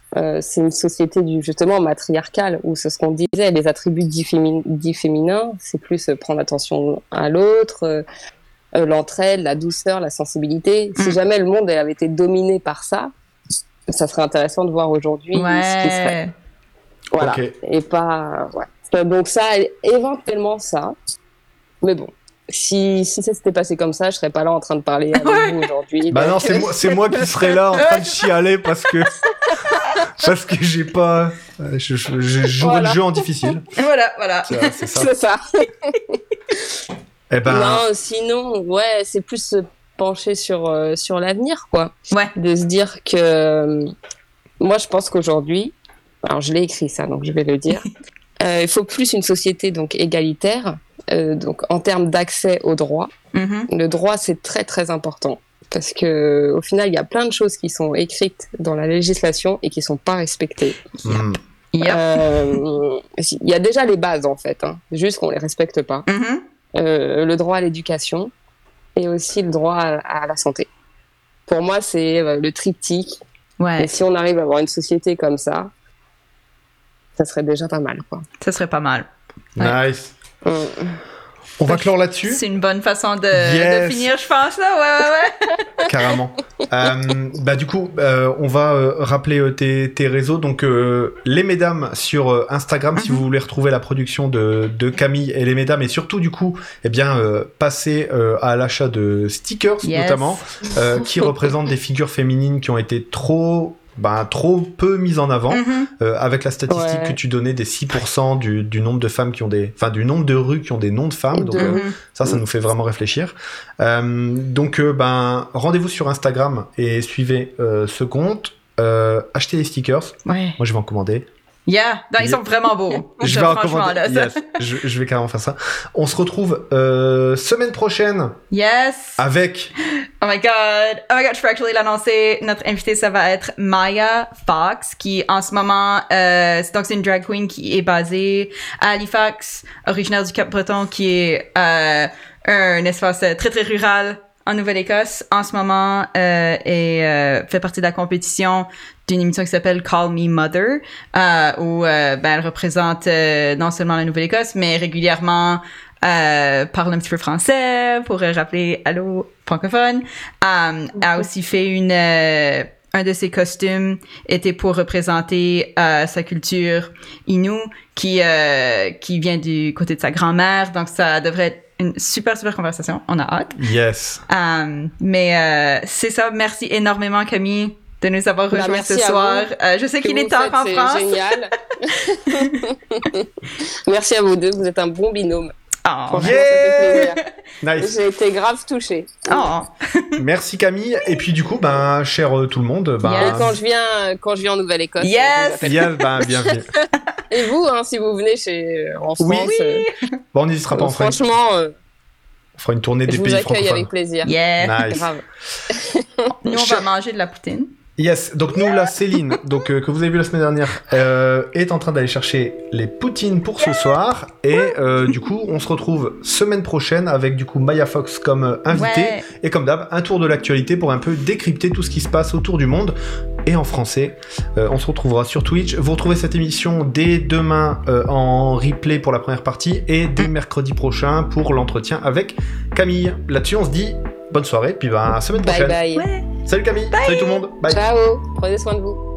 C: c'est une société du justement matriarcale où c'est ce qu'on disait, les attributs dits, fémin- dits féminins, c'est plus prendre attention à l'autre. l'entraide, la douceur, la sensibilité. Si
A: Mm.
C: jamais le monde avait été dominé par ça, ça serait intéressant de voir aujourd'hui ce qui serait.
A: Ouais.
C: Voilà.
B: Ok.
C: Et pas. Ouais. Donc, ça, éventuellement ça. Mais bon. Si, si ça s'était passé comme ça, je serais pas là en train de parler avec vous aujourd'hui.
B: Bah
C: Donc,
B: non, c'est moi, c'est moi qui serais là en train de chialer parce que [LAUGHS] parce que j'ai pas, euh, je, je, je jouerai
C: Voilà.
B: le jeu en difficile.
A: Voilà, voilà.
B: C'est ça.
C: C'est ça.
B: Eh ben,
C: Non, sinon, ouais, c'est plus pencher sur, euh, sur l'avenir, quoi.
A: Ouais.
C: De se dire que. euh, moi, je pense qu'aujourd'hui. Alors, je l'ai écrit ça, donc je vais le dire. [LAUGHS] Euh, il faut plus une société donc égalitaire, euh, donc en termes d'accès aux droits.
A: Mhm.
C: Le droit, c'est très très important parce que au final, il y a plein de choses qui sont écrites dans la législation et qui sont pas respectées.
B: hmm,
A: Yep.
C: Euh, Il y a déjà les bases en fait, hein, juste qu'on les respecte pas.
A: Mhm.
C: Euh, le droit à l'éducation et aussi le droit à, à la santé. Pour moi, c'est euh, le triptyque.
A: Ouais,
C: Et si on arrive à avoir une société comme ça, ça serait déjà pas mal, quoi.
A: ça serait pas mal.
B: nice.
C: Mm.
B: On va clore là-dessus,
A: C'est une bonne façon de,
B: Yes.
A: de finir, je pense, là. Ouais, ouais, ouais. [LAUGHS]
B: carrément. Euh, bah du coup, euh, on va euh, rappeler tes, tes réseaux. Donc les mesdames sur Instagram, si
A: Mhm.
B: vous voulez retrouver la production de, de Camille et les mesdames, et surtout du coup, eh bien, passer à l'achat de stickers
A: Yes.
B: notamment, qui [LAUGHS] représentent des figures féminines qui ont été trop, ben, trop peu mises en avant.
A: Mhm.
B: Euh, avec la statistique
C: Ouais.
B: que tu donnais des 6% du, du nombre de femmes qui ont des, enfin du nombre de rues qui ont des noms de femmes. Donc
C: De-
B: euh,
A: Mhm.
B: ça, ça nous fait vraiment réfléchir. Euh, donc ben rendez-vous sur Instagram et suivez ce compte. Achetez des stickers.
A: Ouais.
B: Moi, je vais en commander.
A: Yeah. Non, ils sont vraiment beaux. [LAUGHS]
B: Je vais
A: là,
B: Yes. je, je vais carrément faire ça. On se retrouve euh, semaine prochaine
A: Yes.
B: avec.
A: Oh my god. Oh my god, je peux actually l'annoncer. Notre invitée, ça va être Maya Fox, qui en ce moment, euh, c'est donc c'est une drag queen qui est basée à Halifax, originaire du Cap-Breton, qui est euh, un espace très très rural en Nouvelle-Écosse en ce moment euh, et euh, fait partie de la compétition d'une émission qui s'appelle Call Me Mother, euh, où euh, ben, elle représente euh, non seulement la Nouvelle-Écosse, mais régulièrement euh, parle un petit peu français pour euh, rappeler allô francophone. Elle a aussi fait une euh, un de ses costumes était pour représenter euh, sa culture Innu qui euh, qui vient du côté de sa grand-mère donc ça devrait être une super super conversation on a hâte
B: Yes.
A: mais euh, c'est ça. Merci énormément, Camille, de nous avoir
C: Bah,
A: rejoints
C: merci
A: ce soir.
C: vous.
A: Euh, je sais qu'il est
C: vous
A: tard
C: faites,
A: en
C: c'est
A: France.
C: génial. [LAUGHS] Merci à vous deux, vous êtes un bon binôme.
A: Oh.
B: Yeah. Nice.
C: J'ai été grave touchée.
A: Oh. [LAUGHS]
B: Merci Camille. Et puis du coup, ben, cher euh, tout le monde, ben,
C: quand je viens, quand je viens en Nouvelle-Écosse.
A: Yes.
C: je vous.
B: Yes, ben, bienvenue. [LAUGHS]
C: Et vous, hein, si vous venez chez en France,
B: Oui.
C: euh,
B: Bon, on n'hésitera pas, on fera, une,
C: franchement, euh,
B: on fera une tournée
C: je
B: des
C: vous
B: pays
C: accueille
B: francophones.
C: avec plaisir.
A: Yeah.
B: Nice.
C: Grave.
A: Nous, on va manger de la poutine.
B: Yes, donc nous là, Céline, donc euh, que vous avez vu la semaine dernière, euh, est en train d'aller chercher les poutines pour ce soir, et euh, du coup, on se retrouve semaine prochaine avec du coup Maya Fox comme invité,
A: Ouais.
B: et comme d'hab, un tour de l'actualité pour un peu décrypter tout ce qui se passe autour du monde et en français. On se retrouvera sur Twitch. Vous retrouvez cette émission dès demain en replay pour la première partie et dès mercredi prochain pour l'entretien avec Camille. Là-dessus, on se dit bonne soirée, puis ben à la semaine
C: Bye
B: prochaine.
C: bye.
A: Ouais.
B: Salut Camille, salut tout le monde, bye.
C: Ciao. Prenez soin de vous.